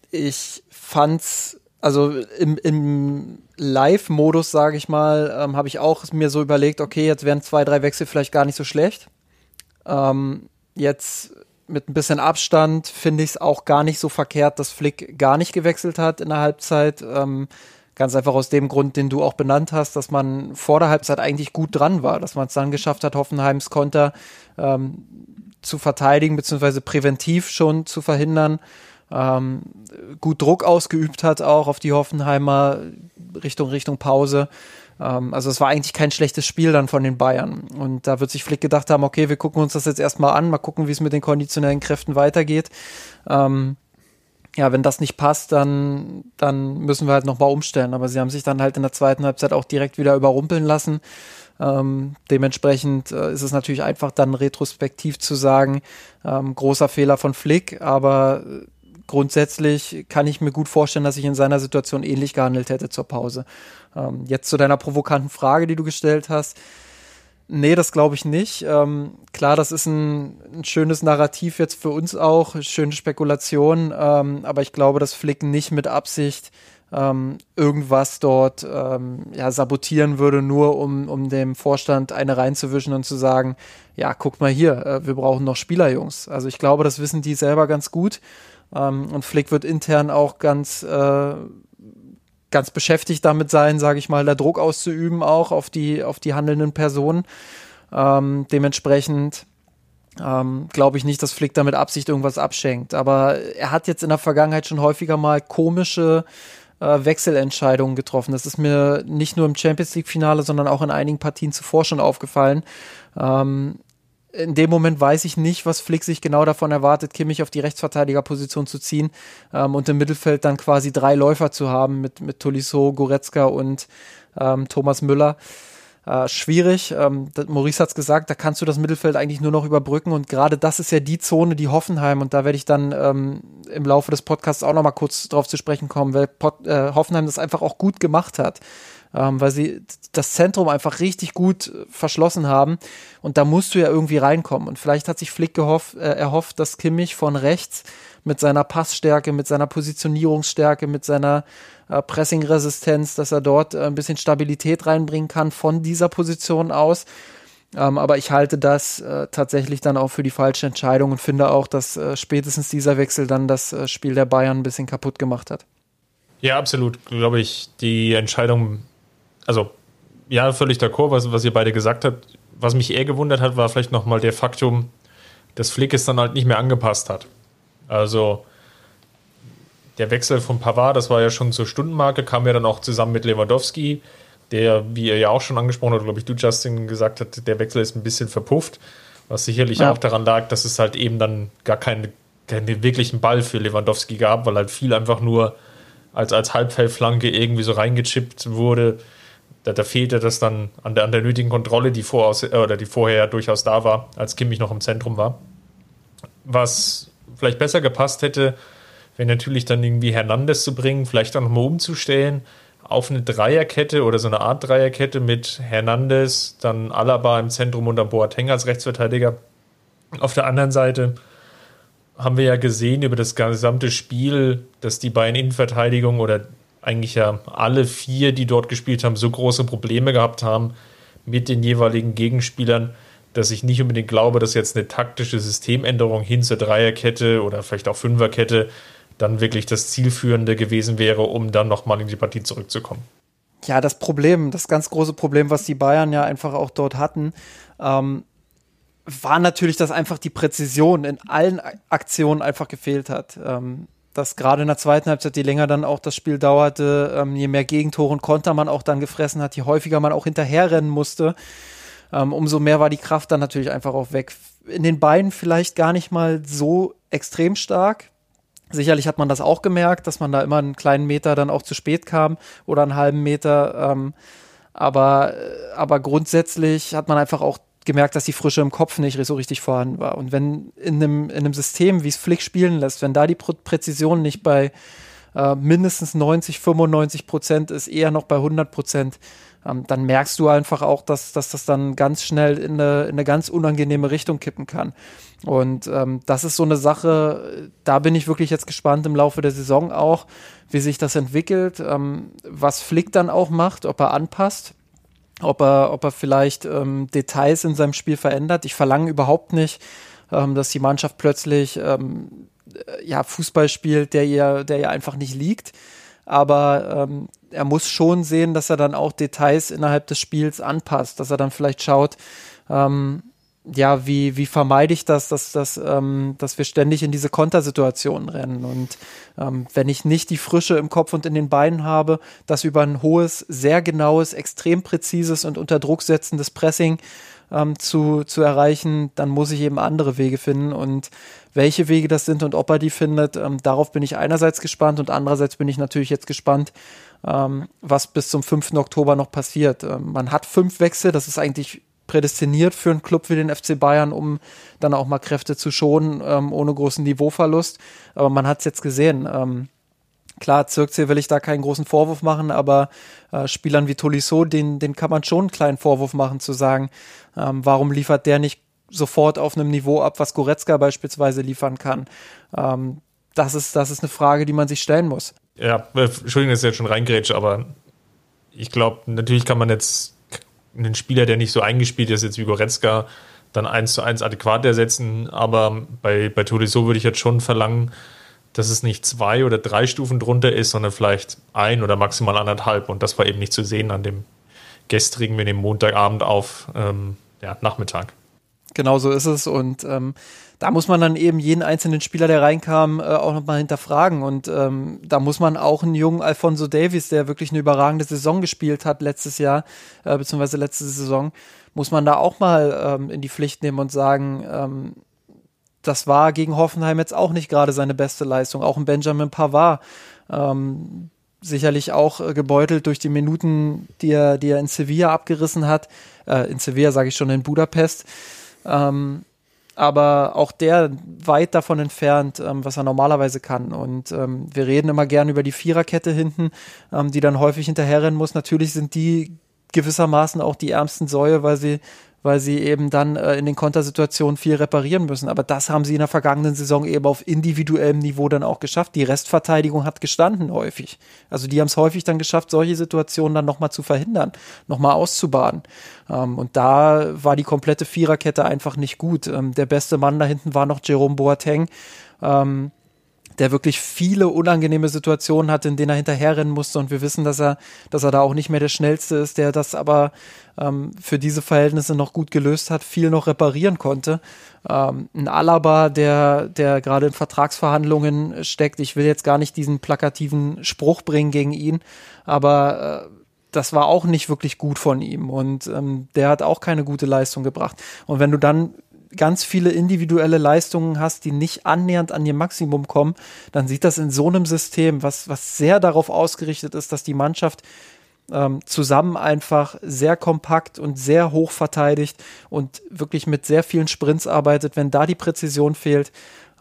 ich fand's, also im, im Live-Modus, sage ich mal, ähm, habe ich auch mir so überlegt, okay, jetzt wären zwei, drei Wechsel vielleicht gar nicht so schlecht. Ähm, jetzt mit ein bisschen Abstand finde ich es auch gar nicht so verkehrt, dass Flick gar nicht gewechselt hat in der Halbzeit. Ähm, ganz einfach aus dem Grund, den du auch benannt hast, dass man vor der Halbzeit eigentlich gut dran war, dass man es dann geschafft hat, Hoffenheims Konter ähm, zu verteidigen, beziehungsweise präventiv schon zu verhindern ähm, gut Druck ausgeübt hat, auch auf die Hoffenheimer Richtung, Richtung Pause. Ähm, also es war eigentlich kein schlechtes Spiel dann von den Bayern. Und da wird sich Flick gedacht haben, okay, wir gucken uns das jetzt erstmal an, mal gucken, wie es mit den konditionellen Kräften weitergeht. Ähm, ja, wenn das nicht passt, dann, dann müssen wir halt nochmal umstellen. Aber sie haben sich dann halt in der zweiten Halbzeit auch direkt wieder überrumpeln lassen. Ähm, dementsprechend äh, ist es natürlich einfach dann retrospektiv zu sagen, ähm, großer Fehler von Flick, aber grundsätzlich kann ich mir gut vorstellen, dass ich in seiner Situation ähnlich gehandelt hätte zur Pause. Ähm, jetzt zu deiner provokanten Frage, die du gestellt hast. Nee, das glaube ich nicht. Ähm, klar, das ist ein, ein, schönes Narrativ jetzt für uns auch, schöne Spekulation, ähm, aber ich glaube, dass Flick nicht mit Absicht ähm, irgendwas dort ähm, ja, sabotieren würde, nur um, um dem Vorstand eine reinzuwischen und zu sagen, ja, guck mal hier, äh, wir brauchen noch Spielerjungs. Also ich glaube, das wissen die selber ganz gut. Ähm, und Flick wird intern auch ganz, äh, ganz beschäftigt damit sein, sage ich mal, da Druck auszuüben auch auf die, auf die handelnden Personen. Ähm, dementsprechend ähm, glaube ich nicht, dass Flick damit Absicht irgendwas abschenkt. Aber er hat jetzt in der Vergangenheit schon häufiger mal komische äh, Wechselentscheidungen getroffen. Das ist mir nicht nur im Champions League-Finale, sondern auch in einigen Partien zuvor schon aufgefallen. Ähm, in dem Moment weiß ich nicht, was Flick sich genau davon erwartet, Kimmich auf die Rechtsverteidigerposition zu ziehen ähm, und im Mittelfeld dann quasi drei Läufer zu haben mit, mit Tolisso, Goretzka und ähm, Thomas Müller. Äh, schwierig. Ähm, Maurice hat es gesagt, da kannst du das Mittelfeld eigentlich nur noch überbrücken und gerade das ist ja die Zone, die Hoffenheim und da werde ich dann ähm, im Laufe des Podcasts auch noch mal kurz drauf zu sprechen kommen, weil Pot, äh, Hoffenheim das einfach auch gut gemacht hat ähm, weil sie das Zentrum einfach richtig gut äh, verschlossen haben. Und da musst du ja irgendwie reinkommen. Und vielleicht hat sich Flick gehofft, äh, erhofft, dass Kimmich von rechts mit seiner Passstärke, mit seiner Positionierungsstärke, mit seiner äh, Pressing-Resistenz, dass er dort äh, ein bisschen Stabilität reinbringen kann von dieser Position aus. Ähm, aber ich halte das äh, tatsächlich dann auch für die falsche Entscheidung und finde auch, dass äh, spätestens dieser Wechsel dann das äh, Spiel der Bayern ein bisschen kaputt gemacht hat.
Ja, absolut. Glaube ich, die Entscheidung also ja, völlig d'accord, was, was ihr beide gesagt habt. Was mich eher gewundert hat, war vielleicht nochmal der Faktum, dass Flick es dann halt nicht mehr angepasst hat. Also der Wechsel von Pavard, das war ja schon zur Stundenmarke, kam ja dann auch zusammen mit Lewandowski, der, wie ihr ja auch schon angesprochen habt, glaube ich, du Justin gesagt hat, der Wechsel ist ein bisschen verpufft, was sicherlich ja. auch daran lag, dass es halt eben dann gar keinen, keinen wirklichen Ball für Lewandowski gab, weil halt viel einfach nur als, als Halbfeldflanke irgendwie so reingechippt wurde da, da fehlte das dann an der, an der nötigen Kontrolle, die, voraus, äh, oder die vorher durchaus da war, als Kimmich noch im Zentrum war. Was vielleicht besser gepasst hätte, wäre natürlich dann irgendwie Hernandez zu bringen, vielleicht auch nochmal umzustellen auf eine Dreierkette oder so eine Art Dreierkette mit Hernandez, dann Alaba im Zentrum und dann Boateng als Rechtsverteidiger. Auf der anderen Seite haben wir ja gesehen über das gesamte Spiel, dass die beiden Innenverteidigungen oder eigentlich ja alle vier, die dort gespielt haben, so große Probleme gehabt haben mit den jeweiligen Gegenspielern, dass ich nicht unbedingt glaube, dass jetzt eine taktische Systemänderung hin zur Dreierkette oder vielleicht auch Fünferkette dann wirklich das Zielführende gewesen wäre, um dann nochmal in die Partie zurückzukommen.
Ja, das Problem, das ganz große Problem, was die Bayern ja einfach auch dort hatten, ähm, war natürlich, dass einfach die Präzision in allen Aktionen einfach gefehlt hat. Ähm, dass gerade in der zweiten Halbzeit, je länger dann auch das Spiel dauerte, ähm, je mehr Gegentore und Konter man auch dann gefressen hat, je häufiger man auch hinterherrennen musste, ähm, umso mehr war die Kraft dann natürlich einfach auch weg. In den Beinen vielleicht gar nicht mal so extrem stark. Sicherlich hat man das auch gemerkt, dass man da immer einen kleinen Meter dann auch zu spät kam oder einen halben Meter. Ähm, aber, äh, aber grundsätzlich hat man einfach auch gemerkt, dass die Frische im Kopf nicht so richtig vorhanden war. Und wenn in einem, in einem System, wie es Flick spielen lässt, wenn da die Präzision nicht bei äh, mindestens 90, 95 Prozent ist, eher noch bei 100 Prozent, ähm, dann merkst du einfach auch, dass, dass das dann ganz schnell in eine, in eine ganz unangenehme Richtung kippen kann. Und ähm, das ist so eine Sache, da bin ich wirklich jetzt gespannt im Laufe der Saison auch, wie sich das entwickelt, ähm, was Flick dann auch macht, ob er anpasst ob er, ob er vielleicht ähm, Details in seinem Spiel verändert. Ich verlange überhaupt nicht, ähm, dass die Mannschaft plötzlich ähm, äh, ja, Fußball spielt, der ihr, der ihr einfach nicht liegt. Aber ähm, er muss schon sehen, dass er dann auch Details innerhalb des Spiels anpasst, dass er dann vielleicht schaut, ähm, ja, wie, wie vermeide ich das, dass, dass, ähm, dass wir ständig in diese Kontersituationen rennen. Und ähm, wenn ich nicht die Frische im Kopf und in den Beinen habe, das über ein hohes, sehr genaues, extrem präzises und unter Druck setzendes Pressing ähm, zu, zu erreichen, dann muss ich eben andere Wege finden. Und welche Wege das sind und ob er die findet, ähm, darauf bin ich einerseits gespannt und andererseits bin ich natürlich jetzt gespannt, ähm, was bis zum 5. Oktober noch passiert. Ähm, man hat fünf Wechsel, das ist eigentlich prädestiniert für einen Club wie den FC Bayern, um dann auch mal Kräfte zu schonen, ähm, ohne großen Niveauverlust. Aber man hat es jetzt gesehen. Ähm, klar, Zirkzee will ich da keinen großen Vorwurf machen, aber äh, Spielern wie Tolisso, den, den kann man schon einen kleinen Vorwurf machen, zu sagen, ähm, warum liefert der nicht sofort auf einem Niveau ab, was Goretzka beispielsweise liefern kann. Ähm, das, ist, das ist eine Frage, die man sich stellen muss.
Ja, äh, Entschuldigung, dass ich jetzt schon reingrätsche, aber ich glaube, natürlich kann man jetzt einen Spieler, der nicht so eingespielt ist, jetzt wie Goretzka, dann eins zu eins adäquat ersetzen. Aber bei, bei Tolisso würde ich jetzt schon verlangen, dass es nicht zwei oder drei Stufen drunter ist, sondern vielleicht ein oder maximal anderthalb. Und das war eben nicht zu sehen an dem gestrigen, wir nehmen Montagabend auf, ähm, ja, Nachmittag.
Genau so ist es. Und ähm, da muss man dann eben jeden einzelnen Spieler, der reinkam, äh, auch nochmal hinterfragen. Und ähm, da muss man auch einen jungen Alfonso Davies, der wirklich eine überragende Saison gespielt hat letztes Jahr, äh, beziehungsweise letzte Saison, muss man da auch mal ähm, in die Pflicht nehmen und sagen, ähm, das war gegen Hoffenheim jetzt auch nicht gerade seine beste Leistung. Auch ein Benjamin Pavard, ähm, sicherlich auch äh, gebeutelt durch die Minuten, die er, die er in Sevilla abgerissen hat. Äh, in Sevilla sage ich schon, in Budapest. Ähm, aber auch der weit davon entfernt, ähm, was er normalerweise kann. Und ähm, wir reden immer gern über die Viererkette hinten, ähm, die dann häufig hinterherrennen muss. Natürlich sind die gewissermaßen auch die ärmsten Säue, weil sie weil sie eben dann äh, in den Kontersituationen viel reparieren müssen. Aber das haben sie in der vergangenen Saison eben auf individuellem Niveau dann auch geschafft. Die Restverteidigung hat gestanden häufig. Also die haben es häufig dann geschafft, solche Situationen dann nochmal zu verhindern, nochmal auszubaden. Ähm, und da war die komplette Viererkette einfach nicht gut. Ähm, der beste Mann da hinten war noch Jerome Boateng. Ähm, der wirklich viele unangenehme Situationen hatte, in denen er hinterherrennen musste. Und wir wissen, dass er, dass er da auch nicht mehr der Schnellste ist, der das aber ähm, für diese Verhältnisse noch gut gelöst hat, viel noch reparieren konnte. Ähm, ein Alaba, der, der gerade in Vertragsverhandlungen steckt. Ich will jetzt gar nicht diesen plakativen Spruch bringen gegen ihn, aber äh, das war auch nicht wirklich gut von ihm und ähm, der hat auch keine gute Leistung gebracht. Und wenn du dann ganz viele individuelle Leistungen hast, die nicht annähernd an ihr Maximum kommen, dann sieht das in so einem System, was, was sehr darauf ausgerichtet ist, dass die Mannschaft ähm, zusammen einfach sehr kompakt und sehr hoch verteidigt und wirklich mit sehr vielen Sprints arbeitet. Wenn da die Präzision fehlt,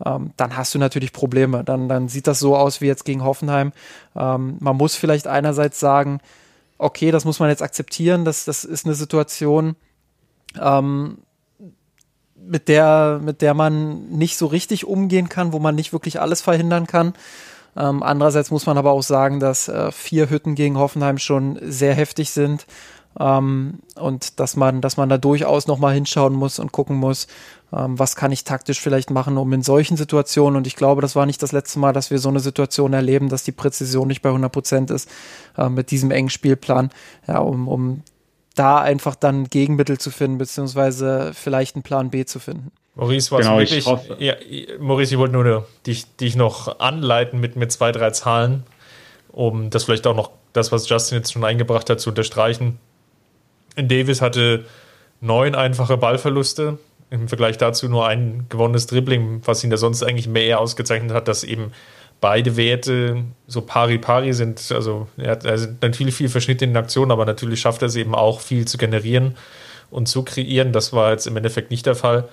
ähm, dann hast du natürlich Probleme. Dann, dann sieht das so aus wie jetzt gegen Hoffenheim. Ähm, man muss vielleicht einerseits sagen, okay, das muss man jetzt akzeptieren, das, das ist eine Situation, ähm, mit der, mit der man nicht so richtig umgehen kann, wo man nicht wirklich alles verhindern kann. Ähm, andererseits muss man aber auch sagen, dass äh, vier Hütten gegen Hoffenheim schon sehr heftig sind ähm, und dass man, dass man da durchaus nochmal hinschauen muss und gucken muss, ähm, was kann ich taktisch vielleicht machen, um in solchen Situationen, und ich glaube, das war nicht das letzte Mal, dass wir so eine Situation erleben, dass die Präzision nicht bei 100 Prozent ist, äh, mit diesem engen Spielplan, ja, um, um da einfach dann Gegenmittel zu finden, beziehungsweise vielleicht einen Plan B zu finden.
Maurice, was genau, wirklich, ich ja, Maurice, ich wollte nur dich, dich noch anleiten mit, mit zwei, drei Zahlen, um das vielleicht auch noch, das, was Justin jetzt schon eingebracht hat, zu unterstreichen. Davis hatte neun einfache Ballverluste, im Vergleich dazu nur ein gewonnenes Dribbling, was ihn da sonst eigentlich mehr ausgezeichnet hat, dass eben beide Werte so pari-pari sind. Also er hat also natürlich viel Verschnitt in Aktionen, aber natürlich schafft er es eben auch viel zu generieren und zu kreieren. Das war jetzt im Endeffekt nicht der Fall.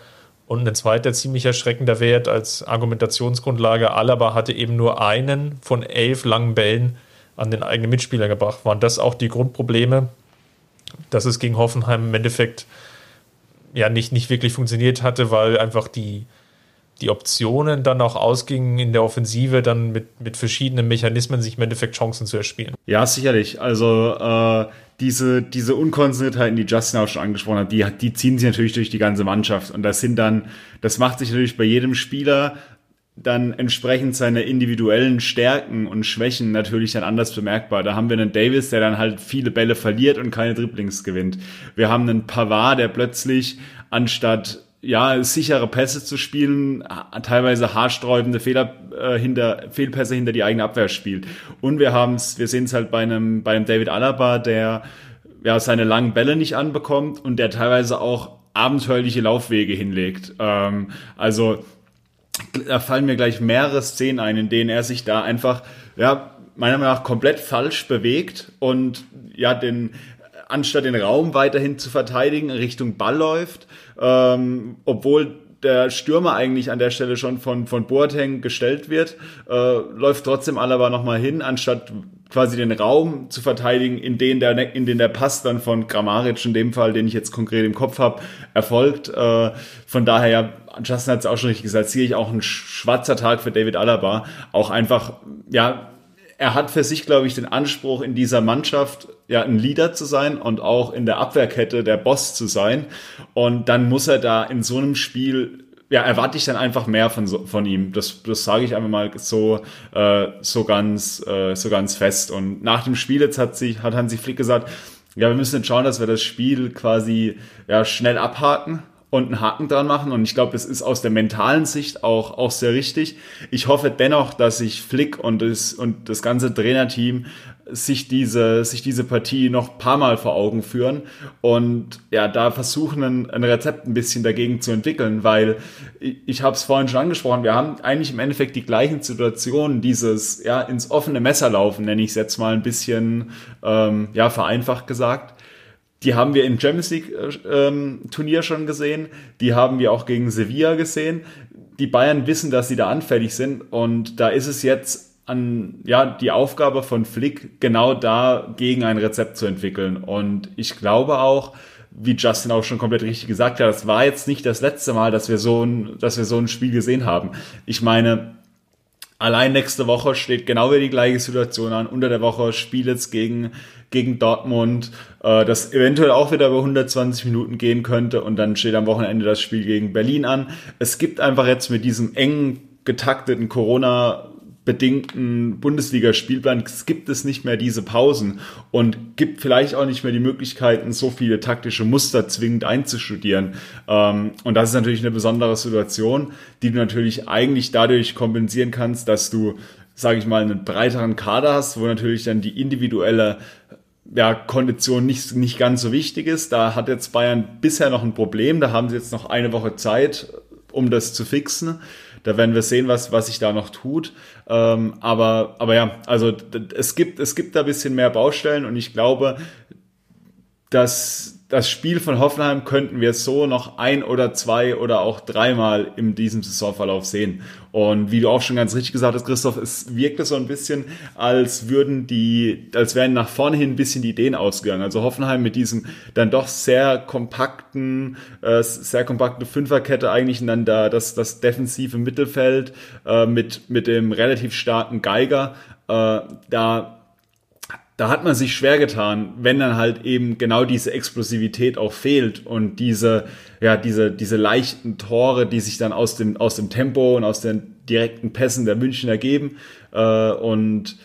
Und ein zweiter ziemlich erschreckender Wert als Argumentationsgrundlage, Alaba hatte eben nur einen von elf langen Bällen an den eigenen Mitspieler gebracht. Waren das auch die Grundprobleme, dass es gegen Hoffenheim im Endeffekt ja nicht, nicht wirklich funktioniert hatte, weil einfach die, die Optionen dann auch ausgingen in der Offensive, dann mit, mit verschiedenen Mechanismen sich im Endeffekt Chancen zu erspielen.
Ja, sicherlich. Also äh, diese, diese Unkonzentriertheiten, die Justin auch schon angesprochen hat, die, die ziehen sich natürlich durch die ganze Mannschaft. Und das sind dann, das macht sich natürlich bei jedem Spieler dann entsprechend seine individuellen Stärken und Schwächen natürlich dann anders bemerkbar. Da haben wir einen Davis, der dann halt viele Bälle verliert und keine Dribblings gewinnt. Wir haben einen Pavard, der plötzlich anstatt ja, sichere Pässe zu spielen, teilweise haarsträubende Fehler äh, hinter Fehlpässe hinter die eigene Abwehr spielt. Und wir haben es, wir sehen es halt bei einem bei einem David Alaba, der ja seine langen Bälle nicht anbekommt und der teilweise auch abenteuerliche Laufwege hinlegt. Ähm, also da fallen mir gleich mehrere Szenen ein, in denen er sich da einfach, ja, meiner Meinung nach komplett falsch bewegt und ja, den, anstatt den Raum weiterhin zu verteidigen, Richtung Ball läuft, ähm, obwohl der Stürmer eigentlich an der Stelle schon von, von Boateng gestellt wird, äh, läuft trotzdem Alaba nochmal hin, anstatt quasi den Raum zu verteidigen, in den der, in den der Pass dann von Grammaric in dem Fall, den ich jetzt konkret im Kopf habe, erfolgt. Äh, von daher, ja, Justin hat es auch schon richtig gesagt, sehe ich auch ein schwarzer Tag für David Alaba. Auch einfach, ja, er hat für sich, glaube ich, den Anspruch in dieser Mannschaft, ja, ein Leader zu sein und auch in der Abwehrkette der Boss zu sein. Und dann muss er da in so einem Spiel ja, erwarte ich dann einfach mehr von, von ihm. Das, das sage ich einfach mal so, äh, so, ganz, äh, so ganz fest. Und nach dem Spiel jetzt hat, sich, hat Hansi Flick gesagt, ja, wir müssen jetzt schauen, dass wir das Spiel quasi ja, schnell abhaken und einen Haken dran machen. Und ich glaube, das ist aus der mentalen Sicht auch, auch sehr richtig. Ich hoffe dennoch, dass sich Flick und das, und das ganze Trainerteam sich diese, sich diese Partie noch paar Mal vor Augen führen und ja, da versuchen, ein, ein Rezept ein bisschen dagegen zu entwickeln, weil ich, ich habe es vorhin schon angesprochen, wir haben eigentlich im Endeffekt die gleichen Situationen, dieses ja ins offene Messer laufen, nenne ich es jetzt mal ein bisschen ähm, ja vereinfacht gesagt. Die haben wir im Champions League äh, ähm, Turnier schon gesehen, die haben wir auch gegen Sevilla gesehen. Die Bayern wissen, dass sie da anfällig sind und da ist es jetzt an ja die Aufgabe von Flick genau da gegen ein Rezept zu entwickeln und ich glaube auch wie Justin auch schon komplett richtig gesagt hat, das war jetzt nicht das letzte Mal, dass wir so ein, dass wir so ein Spiel gesehen haben. Ich meine, allein nächste Woche steht genau wieder die gleiche Situation an. Unter der Woche spielt es gegen, gegen Dortmund, äh, das eventuell auch wieder über 120 Minuten gehen könnte und dann steht am Wochenende das Spiel gegen Berlin an. Es gibt einfach jetzt mit diesem engen getakteten Corona bedingten Bundesliga-Spielplan gibt es nicht mehr diese Pausen und gibt vielleicht auch nicht mehr die Möglichkeiten, so viele taktische Muster zwingend einzustudieren. Ähm, und das ist natürlich eine besondere Situation, die du natürlich eigentlich dadurch kompensieren kannst, dass du, sage ich mal, einen breiteren Kader hast, wo natürlich dann die individuelle ja, Kondition nicht, nicht ganz so wichtig ist. Da hat jetzt Bayern bisher noch ein Problem. Da haben sie jetzt noch eine Woche Zeit, um das zu fixen. Da werden wir sehen, was, was sich da noch tut. Ähm, aber, aber ja, also es gibt, es gibt da ein bisschen mehr Baustellen und ich glaube, dass das Spiel von Hoffenheim könnten wir so noch ein oder zwei oder auch dreimal in diesem Saisonverlauf sehen. Und wie du auch schon ganz richtig gesagt hast, Christoph, es wirkte so ein bisschen, als würden die, als wären nach vorne hin ein bisschen die Ideen ausgegangen. Also Hoffenheim mit diesem dann doch sehr kompakten, äh, sehr kompakte Fünferkette eigentlich und dann da das, das defensive Mittelfeld äh, mit, mit dem relativ starken Geiger. Äh, da da hat man sich schwer getan, wenn dann halt eben genau diese Explosivität auch fehlt und diese, ja, diese, diese leichten Tore, die sich dann aus dem, aus dem Tempo und aus den direkten Pässen der München ergeben. Äh, und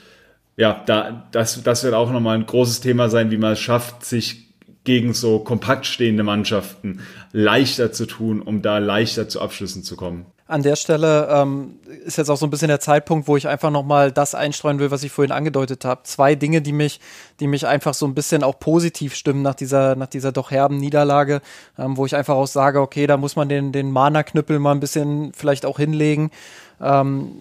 ja, da, das, das wird auch nochmal ein großes Thema sein, wie man es schafft, sich gegen so kompakt stehende Mannschaften leichter zu tun, um da leichter zu Abschlüssen zu kommen.
An der Stelle ähm, ist jetzt auch so ein bisschen der Zeitpunkt, wo ich einfach nochmal das einstreuen will, was ich vorhin angedeutet habe. Zwei Dinge, die mich, die mich einfach so ein bisschen auch positiv stimmen nach dieser, nach dieser doch herben Niederlage, ähm, wo ich einfach auch sage, okay, da muss man den, den Mana-Knüppel mal ein bisschen vielleicht auch hinlegen. Ähm,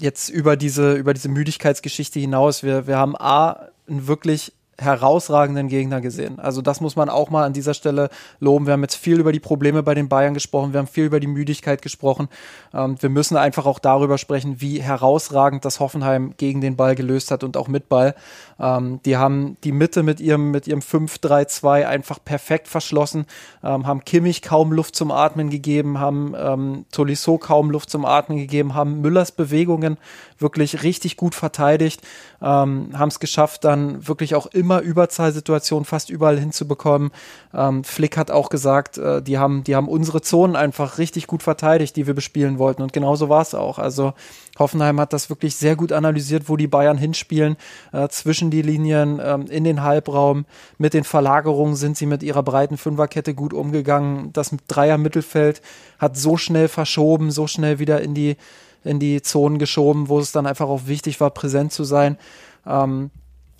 jetzt über diese, über diese Müdigkeitsgeschichte hinaus. Wir, wir haben A, ein wirklich herausragenden Gegner gesehen. Also das muss man auch mal an dieser Stelle loben. Wir haben jetzt viel über die Probleme bei den Bayern gesprochen, wir haben viel über die Müdigkeit gesprochen. Ähm, wir müssen einfach auch darüber sprechen, wie herausragend das Hoffenheim gegen den Ball gelöst hat und auch mit Ball. Ähm, die haben die Mitte mit ihrem, mit ihrem 5-3-2 einfach perfekt verschlossen, ähm, haben Kimmich kaum Luft zum Atmen gegeben, haben ähm, Tolisso kaum Luft zum Atmen gegeben, haben Müllers Bewegungen wirklich richtig gut verteidigt, haben es geschafft, dann wirklich auch immer Überzahlsituationen fast überall hinzubekommen. Ähm, Flick hat auch gesagt, äh, die haben, die haben unsere Zonen einfach richtig gut verteidigt, die wir bespielen wollten. Und genauso war es auch. Also Hoffenheim hat das wirklich sehr gut analysiert, wo die Bayern hinspielen, äh, zwischen die Linien, äh, in den Halbraum. Mit den Verlagerungen sind sie mit ihrer breiten Fünferkette gut umgegangen. Das Dreier-Mittelfeld hat so schnell verschoben, so schnell wieder in die, in die Zonen geschoben, wo es dann einfach auch wichtig war, präsent zu sein. Ähm,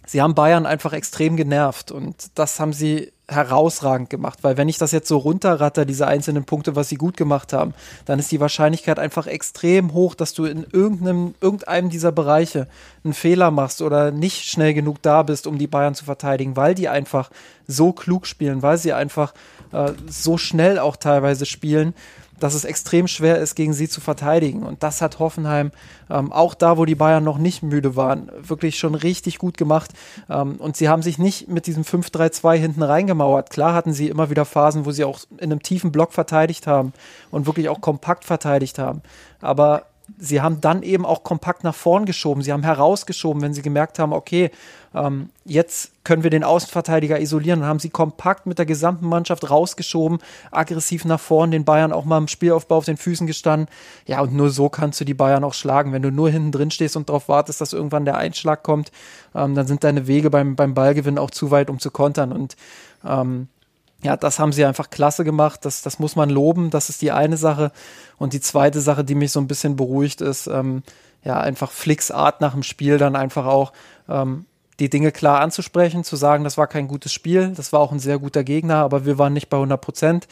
sie haben Bayern einfach extrem genervt und das haben sie herausragend gemacht, weil wenn ich das jetzt so runterratter, diese einzelnen Punkte, was sie gut gemacht haben, dann ist die Wahrscheinlichkeit einfach extrem hoch, dass du in irgendeinem, irgendeinem dieser Bereiche einen Fehler machst oder nicht schnell genug da bist, um die Bayern zu verteidigen, weil die einfach so klug spielen, weil sie einfach äh, so schnell auch teilweise spielen, dass es extrem schwer ist, gegen sie zu verteidigen. Und das hat Hoffenheim ähm, auch da, wo die Bayern noch nicht müde waren, wirklich schon richtig gut gemacht. Ähm, und sie haben sich nicht mit diesem 5-3-2 hinten reingemauert. Klar hatten sie immer wieder Phasen, wo sie auch in einem tiefen Block verteidigt haben und wirklich auch kompakt verteidigt haben. Aber sie haben dann eben auch kompakt nach vorn geschoben. Sie haben herausgeschoben, wenn sie gemerkt haben, okay, ähm, jetzt können wir den Außenverteidiger isolieren. Dann haben sie kompakt mit der gesamten Mannschaft rausgeschoben, aggressiv nach vorn, den Bayern auch mal im Spielaufbau auf den Füßen gestanden. Ja, und nur so kannst du die Bayern auch schlagen. Wenn du nur hinten drin stehst und darauf wartest, dass irgendwann der Einschlag kommt, ähm, dann sind deine Wege beim, beim Ballgewinn auch zu weit, um zu kontern. Und ähm, ja, das haben sie einfach klasse gemacht. Das, das muss man loben. Das ist die eine Sache. Und die zweite Sache, die mich so ein bisschen beruhigt, ist ähm, ja einfach Flicks Art nach dem Spiel dann einfach auch ähm, die Dinge klar anzusprechen, zu sagen, das war kein gutes Spiel, das war auch ein sehr guter Gegner, aber wir waren nicht bei 100 Prozent.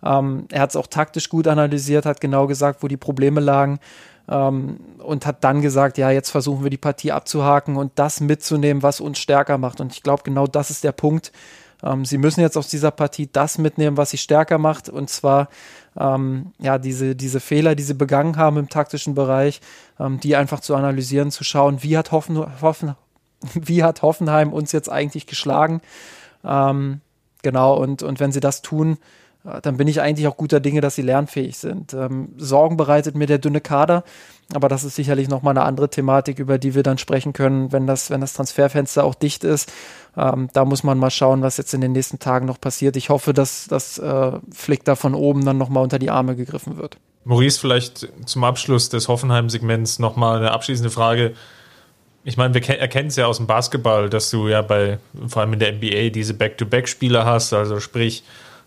Ähm, er hat es auch taktisch gut analysiert, hat genau gesagt, wo die Probleme lagen ähm, und hat dann gesagt, ja, jetzt versuchen wir die Partie abzuhaken und das mitzunehmen, was uns stärker macht. Und ich glaube, genau das ist der Punkt, ähm, sie müssen jetzt aus dieser Partie das mitnehmen, was sie stärker macht, und zwar ähm, ja diese, diese Fehler, die sie begangen haben im taktischen Bereich, ähm, die einfach zu analysieren, zu schauen, wie hat, Hoffen, Hoffen, wie hat Hoffenheim uns jetzt eigentlich geschlagen. Ähm, genau, und, und wenn sie das tun, äh, dann bin ich eigentlich auch guter Dinge, dass sie lernfähig sind. Ähm, Sorgen bereitet mir der dünne Kader, aber das ist sicherlich nochmal eine andere Thematik, über die wir dann sprechen können, wenn das, wenn das Transferfenster auch dicht ist. Ähm, da muss man mal schauen, was jetzt in den nächsten Tagen noch passiert. Ich hoffe, dass das äh, Flick da von oben dann nochmal unter die Arme gegriffen wird.
Maurice, vielleicht zum Abschluss des Hoffenheim-Segments nochmal eine abschließende Frage. Ich meine, wir erkennen es ja aus dem Basketball, dass du ja bei, vor allem in der NBA, diese Back-to-Back-Spieler hast. Also sprich,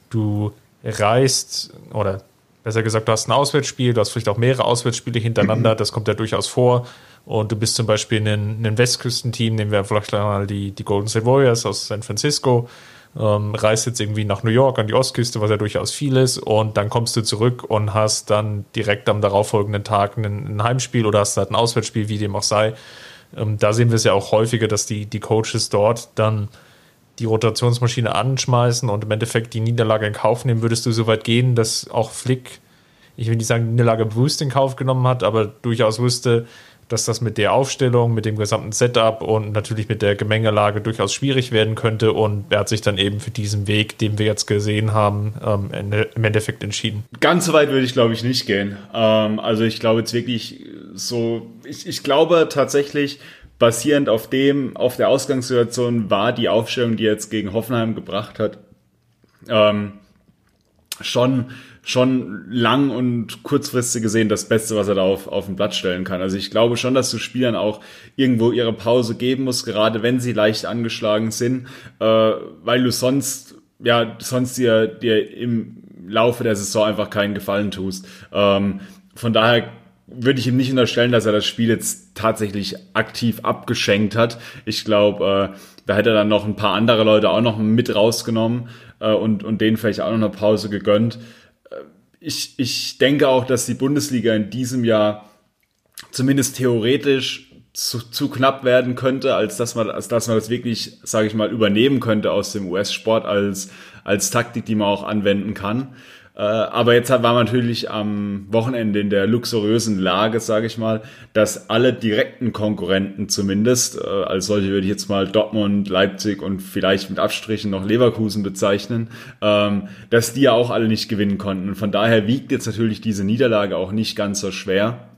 du reist oder besser gesagt, du hast ein Auswärtsspiel, du hast vielleicht auch mehrere Auswärtsspiele hintereinander, das kommt ja durchaus vor. Und du bist zum Beispiel ein, ein Westküstenteam, nehmen wir vielleicht mal die, die Golden State Warriors aus San Francisco, ähm, reist jetzt irgendwie nach New York an die Ostküste, was ja durchaus viel ist, und dann kommst du zurück und hast dann direkt am darauffolgenden Tag ein, ein Heimspiel oder hast halt ein Auswärtsspiel, wie dem auch sei. Ähm, da sehen wir es ja auch häufiger, dass die, die Coaches dort dann die Rotationsmaschine anschmeißen und im Endeffekt die Niederlage in Kauf nehmen, würdest du so weit gehen, dass auch Flick, ich will nicht sagen, die Niederlage bewusst in Kauf genommen hat, aber durchaus wusste, dass das mit der Aufstellung, mit dem gesamten Setup und natürlich mit der Gemengelage durchaus schwierig werden könnte. Und er hat sich dann eben für diesen Weg, den wir jetzt gesehen haben, ähm, im Endeffekt entschieden.
Ganz so weit würde ich, glaube ich, nicht gehen. Ähm, also ich glaube jetzt wirklich so, ich, ich glaube tatsächlich, basierend auf dem, auf der Ausgangssituation war die Aufstellung, die er jetzt gegen Hoffenheim gebracht hat, ähm, schon schon lang und kurzfristig gesehen das Beste, was er da auf, auf den Blatt stellen kann. Also ich glaube schon, dass du Spielern auch irgendwo ihre Pause geben musst, gerade wenn sie leicht angeschlagen sind, äh, weil du sonst ja sonst dir, dir im Laufe der Saison einfach keinen Gefallen tust. Ähm, von daher würde ich ihm nicht unterstellen, dass er das Spiel jetzt tatsächlich aktiv abgeschenkt hat. Ich glaube, äh, da hätte er dann noch ein paar andere Leute auch noch mit rausgenommen äh, und, und denen vielleicht auch noch eine Pause gegönnt. Ich, ich denke auch, dass die Bundesliga in diesem Jahr zumindest theoretisch zu, zu knapp werden könnte, als dass man, als dass man das wirklich, sage ich mal, übernehmen könnte aus dem US-Sport als, als Taktik, die man auch anwenden kann. Äh, aber jetzt war man natürlich am Wochenende in der luxuriösen Lage, sage ich mal, dass alle direkten Konkurrenten zumindest, äh, als solche würde ich jetzt mal Dortmund, Leipzig und vielleicht mit Abstrichen noch Leverkusen bezeichnen, ähm, dass die ja auch alle nicht gewinnen konnten. Und von daher wiegt jetzt natürlich diese Niederlage auch nicht ganz so schwer.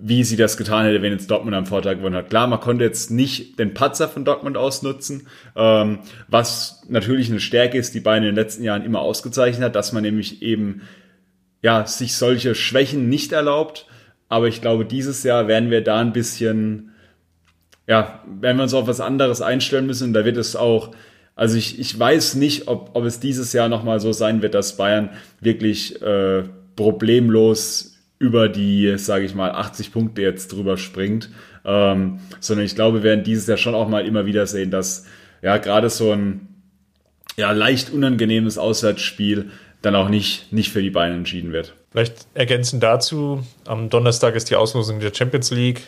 Wie sie das getan hätte, wenn jetzt Dortmund am Vortag gewonnen hat. Klar, man konnte jetzt nicht den Patzer von Dortmund ausnutzen, ähm, was natürlich eine Stärke ist, die Bayern in den letzten Jahren immer ausgezeichnet hat, dass man nämlich eben ja sich solche Schwächen nicht erlaubt. Aber ich glaube, dieses Jahr werden wir da ein bisschen, ja, werden wir uns auf was anderes einstellen müssen. Da wird es auch, also ich, ich weiß nicht, ob, ob es dieses Jahr nochmal so sein wird, dass Bayern wirklich äh, problemlos über die, sage ich mal, 80 Punkte jetzt drüber springt, ähm, sondern ich glaube, wir werden dieses Jahr schon auch mal immer wieder sehen, dass ja gerade so ein ja, leicht unangenehmes Auswärtsspiel dann auch nicht, nicht für die Beine entschieden wird.
Vielleicht ergänzend dazu, am Donnerstag ist die Auslosung der Champions League.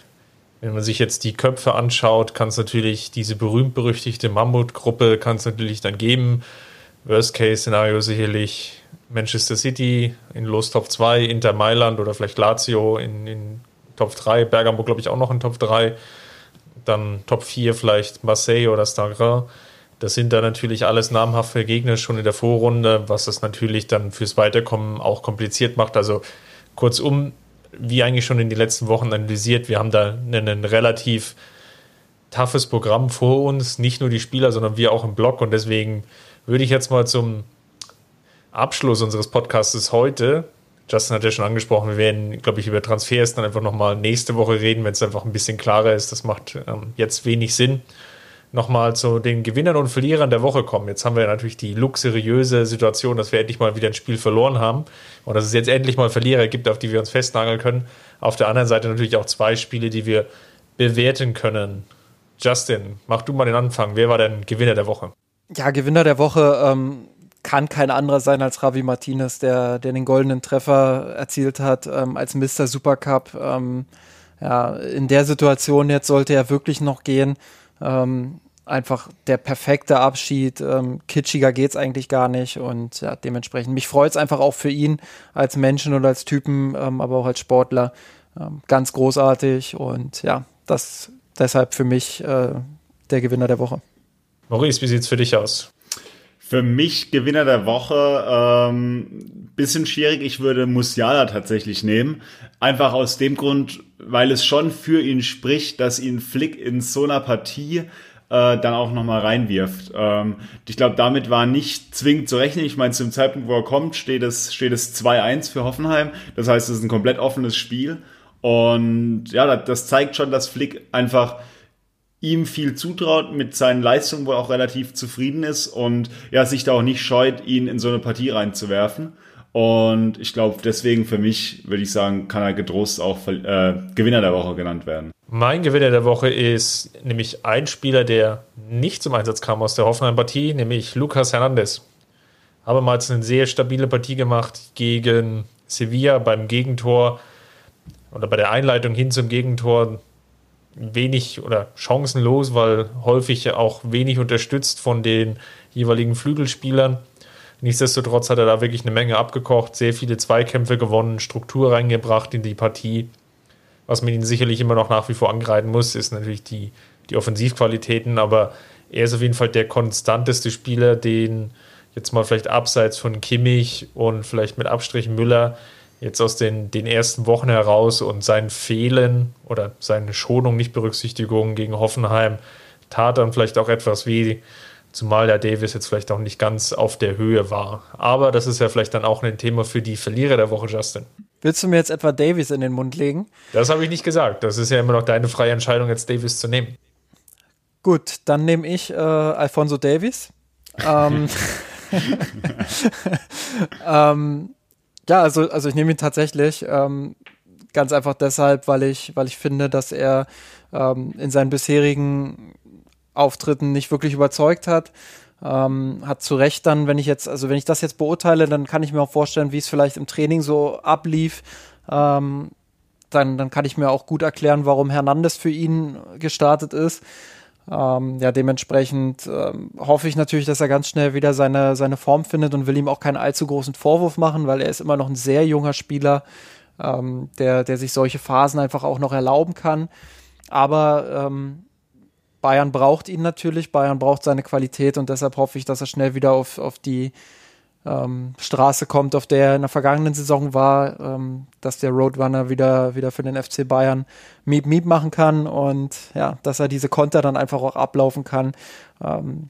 Wenn man sich jetzt die Köpfe anschaut, kann es natürlich diese berühmt-berüchtigte Mammutgruppe kann es natürlich dann geben. Worst-Case-Szenario sicherlich Manchester City in Los Top 2, Inter Mailand oder vielleicht Lazio in, in Top 3, Bergamo glaube ich auch noch in Top 3, dann Top 4 vielleicht Marseille oder Stagrin. Das sind dann natürlich alles namhafte Gegner schon in der Vorrunde, was das natürlich dann fürs Weiterkommen auch kompliziert macht. Also kurzum, wie eigentlich schon in den letzten Wochen analysiert, wir haben da ein relativ toughes Programm vor uns, nicht nur die Spieler, sondern wir auch im Block und deswegen würde ich jetzt mal zum Abschluss unseres Podcasts heute. Justin hat ja schon angesprochen, wir werden, glaube ich, über Transfers dann einfach nochmal nächste Woche reden, wenn es einfach ein bisschen klarer ist. Das macht ähm, jetzt wenig Sinn. Nochmal zu den Gewinnern und Verlierern der Woche kommen. Jetzt haben wir natürlich die luxuriöse Situation, dass wir endlich mal wieder ein Spiel verloren haben und dass es jetzt endlich mal Verlierer gibt, auf die wir uns festnageln können. Auf der anderen Seite natürlich auch zwei Spiele, die wir bewerten können. Justin, mach du mal den Anfang. Wer war denn Gewinner der Woche?
Ja, Gewinner der Woche. Ähm kann kein anderer sein als Ravi Martinez, der, der den goldenen Treffer erzielt hat ähm, als Mr. Supercup. Ähm, ja, in der Situation jetzt sollte er wirklich noch gehen. Ähm, einfach der perfekte Abschied. Ähm, kitschiger geht's eigentlich gar nicht und ja, dementsprechend mich freut's einfach auch für ihn als Menschen und als Typen, ähm, aber auch als Sportler. Ähm, ganz großartig und ja, das deshalb für mich äh, der Gewinner der Woche.
Maurice, wie sieht's für dich aus?
Für mich Gewinner der Woche, ähm, bisschen schwierig. Ich würde Musiala tatsächlich nehmen. Einfach aus dem Grund, weil es schon für ihn spricht, dass ihn Flick in so einer Partie äh, dann auch nochmal reinwirft. Ähm, ich glaube, damit war nicht zwingend zu rechnen. Ich meine, zum Zeitpunkt, wo er kommt, steht es, steht es 2-1 für Hoffenheim. Das heißt, es ist ein komplett offenes Spiel. Und ja, das zeigt schon, dass Flick einfach ihm viel zutraut, mit seinen Leistungen wohl auch relativ zufrieden ist und ja, sich da auch nicht scheut, ihn in so eine Partie reinzuwerfen. Und ich glaube, deswegen für mich würde ich sagen, kann er getrost auch äh, Gewinner der Woche genannt werden.
Mein Gewinner der Woche ist nämlich ein Spieler, der nicht zum Einsatz kam aus der Hoffenheim-Partie, nämlich Lucas Hernandez. Habe mal eine sehr stabile Partie gemacht gegen Sevilla beim Gegentor oder bei der Einleitung hin zum Gegentor wenig oder chancenlos, weil häufig auch wenig unterstützt von den jeweiligen Flügelspielern. Nichtsdestotrotz hat er da wirklich eine Menge abgekocht, sehr viele Zweikämpfe gewonnen, Struktur reingebracht in die Partie. Was man ihn sicherlich immer noch nach wie vor angreifen muss, ist natürlich die, die Offensivqualitäten, aber er ist auf jeden Fall der konstanteste Spieler, den jetzt mal vielleicht abseits von Kimmich und vielleicht mit Abstrich Müller jetzt aus den, den ersten Wochen heraus und sein Fehlen oder seine Schonung, Nichtberücksichtigung gegen Hoffenheim tat dann vielleicht auch etwas weh, zumal der Davis jetzt vielleicht auch nicht ganz auf der Höhe war. Aber das ist ja vielleicht dann auch ein Thema für die Verlierer der Woche, Justin.
Willst du mir jetzt etwa Davis in den Mund legen?
Das habe ich nicht gesagt. Das ist ja immer noch deine freie Entscheidung, jetzt Davis zu nehmen.
Gut, dann nehme ich äh, Alfonso Davis. ähm, ähm, ja, also, also ich nehme ihn tatsächlich. Ähm, ganz einfach deshalb, weil ich, weil ich finde, dass er ähm, in seinen bisherigen Auftritten nicht wirklich überzeugt hat. Ähm, hat zu Recht dann, wenn ich jetzt, also wenn ich das jetzt beurteile, dann kann ich mir auch vorstellen, wie es vielleicht im Training so ablief. Ähm, dann, dann kann ich mir auch gut erklären, warum Hernandez für ihn gestartet ist. Ähm, ja, dementsprechend ähm, hoffe ich natürlich, dass er ganz schnell wieder seine, seine Form findet und will ihm auch keinen allzu großen Vorwurf machen, weil er ist immer noch ein sehr junger Spieler, ähm, der, der sich solche Phasen einfach auch noch erlauben kann. Aber ähm, Bayern braucht ihn natürlich, Bayern braucht seine Qualität und deshalb hoffe ich, dass er schnell wieder auf, auf die ähm, Straße kommt, auf der er in der vergangenen Saison war, ähm, dass der Roadrunner wieder, wieder für den FC Bayern Miep Miep machen kann und ja, dass er diese Konter dann einfach auch ablaufen kann. Ähm,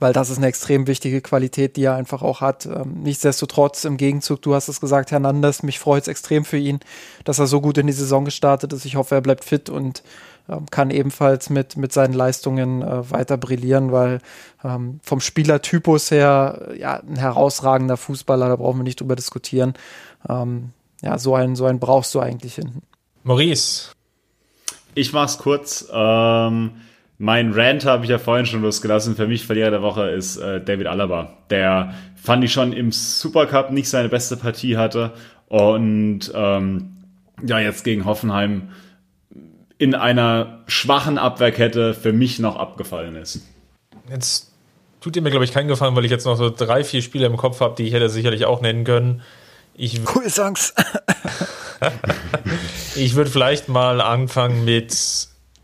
weil das ist eine extrem wichtige Qualität, die er einfach auch hat. Ähm, nichtsdestotrotz, im Gegenzug, du hast es gesagt, Hernandez, mich freut es extrem für ihn, dass er so gut in die Saison gestartet ist. Ich hoffe, er bleibt fit und kann ebenfalls mit, mit seinen Leistungen äh, weiter brillieren, weil ähm, vom Spielertypus her ja ein herausragender Fußballer, da brauchen wir nicht drüber diskutieren. Ähm, ja, so einen, so einen brauchst du eigentlich hinten.
Maurice.
Ich mach's kurz. Ähm, mein Rant habe ich ja vorhin schon losgelassen. Für mich Verlierer der Woche ist äh, David Alaba. Der fand ich schon im Supercup nicht seine beste Partie hatte und ähm, ja jetzt gegen Hoffenheim in einer schwachen Abwehrkette für mich noch abgefallen ist.
Jetzt tut ihr mir, glaube ich, keinen Gefallen, weil ich jetzt noch so drei, vier Spiele im Kopf habe, die ich hätte sicherlich auch nennen können. Ich,
cool Songs.
ich würde vielleicht mal anfangen mit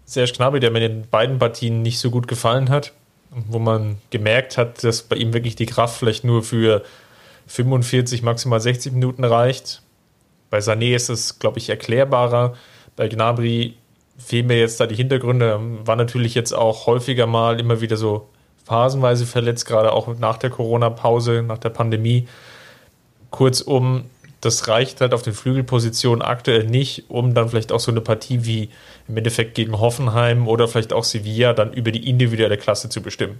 Serge Gnabry, der mir in den beiden Partien nicht so gut gefallen hat, wo man gemerkt hat, dass bei ihm wirklich die Kraft vielleicht nur für 45, maximal 60 Minuten reicht. Bei Sané ist es, glaube ich, erklärbarer. Bei Gnabry fehlen mir jetzt da die Hintergründe. War natürlich jetzt auch häufiger mal immer wieder so phasenweise verletzt, gerade auch nach der Corona-Pause, nach der Pandemie. Kurzum, das reicht halt auf den Flügelpositionen aktuell nicht, um dann vielleicht auch so eine Partie wie im Endeffekt gegen Hoffenheim oder vielleicht auch Sevilla dann über die individuelle Klasse zu bestimmen.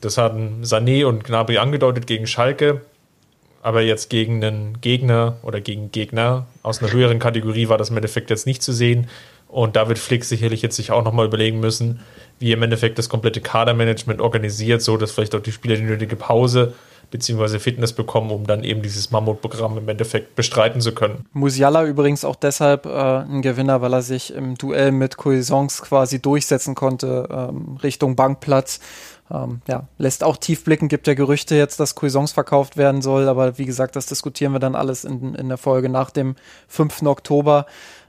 Das hatten Sané und Gnabry angedeutet gegen Schalke, aber jetzt gegen einen Gegner oder gegen Gegner aus einer höheren Kategorie war das im Endeffekt jetzt nicht zu sehen. Und da wird Flick sicherlich jetzt sich auch nochmal überlegen müssen, wie im Endeffekt das komplette Kadermanagement organisiert, so dass vielleicht auch die Spieler die nötige Pause bzw. Fitness bekommen, um dann eben dieses Mammutprogramm im Endeffekt bestreiten zu können.
Musiala übrigens auch deshalb äh, ein Gewinner, weil er sich im Duell mit Cuisance quasi durchsetzen konnte ähm, Richtung Bankplatz. Ähm, ja, lässt auch tief blicken, gibt ja Gerüchte jetzt, dass Cuisance verkauft werden soll, aber wie gesagt, das diskutieren wir dann alles in, in der Folge nach dem 5. Oktober.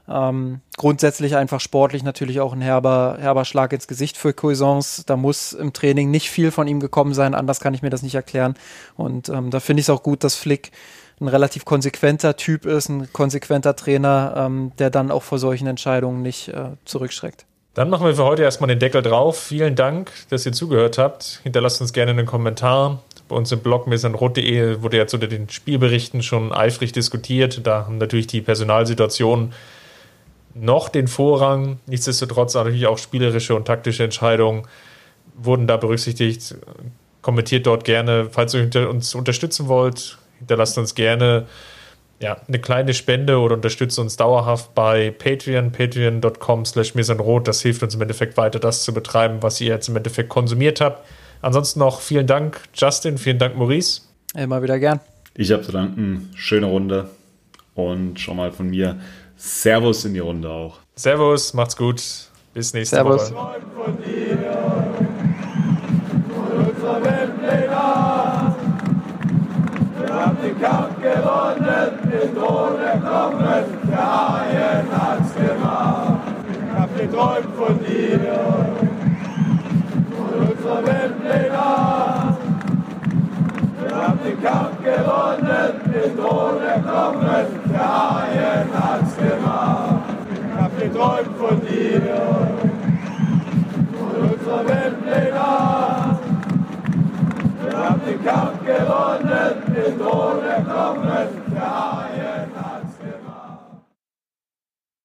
Ähm, grundsätzlich einfach sportlich natürlich auch ein herber, herber Schlag ins Gesicht für Cuisance. Da muss im Training nicht viel von ihm gekommen sein, anders kann ich mir das nicht erklären. Und ähm, da finde ich es auch gut, dass Flick ein relativ konsequenter Typ ist, ein konsequenter Trainer, ähm, der dann auch vor solchen Entscheidungen nicht äh, zurückschreckt.
Dann machen wir für heute erstmal den Deckel drauf. Vielen Dank, dass ihr zugehört habt. Hinterlasst uns gerne einen Kommentar. Bei uns im Blog mesanrot.de wurde jetzt unter den Spielberichten schon eifrig diskutiert. Da haben natürlich die Personalsituationen noch den Vorrang. Nichtsdestotrotz natürlich auch spielerische und taktische Entscheidungen wurden da berücksichtigt. Kommentiert dort gerne, falls ihr uns unterstützen wollt. Hinterlasst uns gerne ja, eine kleine Spende oder unterstützt uns dauerhaft bei Patreon, patreon.com slash mirsanrot. Das hilft uns im Endeffekt weiter, das zu betreiben, was ihr jetzt im Endeffekt konsumiert habt. Ansonsten noch vielen Dank, Justin, vielen Dank, Maurice.
Immer wieder gern.
Ich habe zu danken. Schöne Runde. Und schon mal von mir Servus in die Runde auch.
Servus, macht's gut. Bis nächste Servus. Woche. Wir haben den Kampf gewonnen, den Tod erkommen, der Haien hat's gemacht. Ich hab geträumt von dir. den Kampf gewonnen, mit ohne Knochen, der Haien hat's gemacht. Ich hab geträumt von dir, von unserer Welt Nacht. Wir haben den Kampf gewonnen, mit ohne Knochen, der Haien hat's gemacht.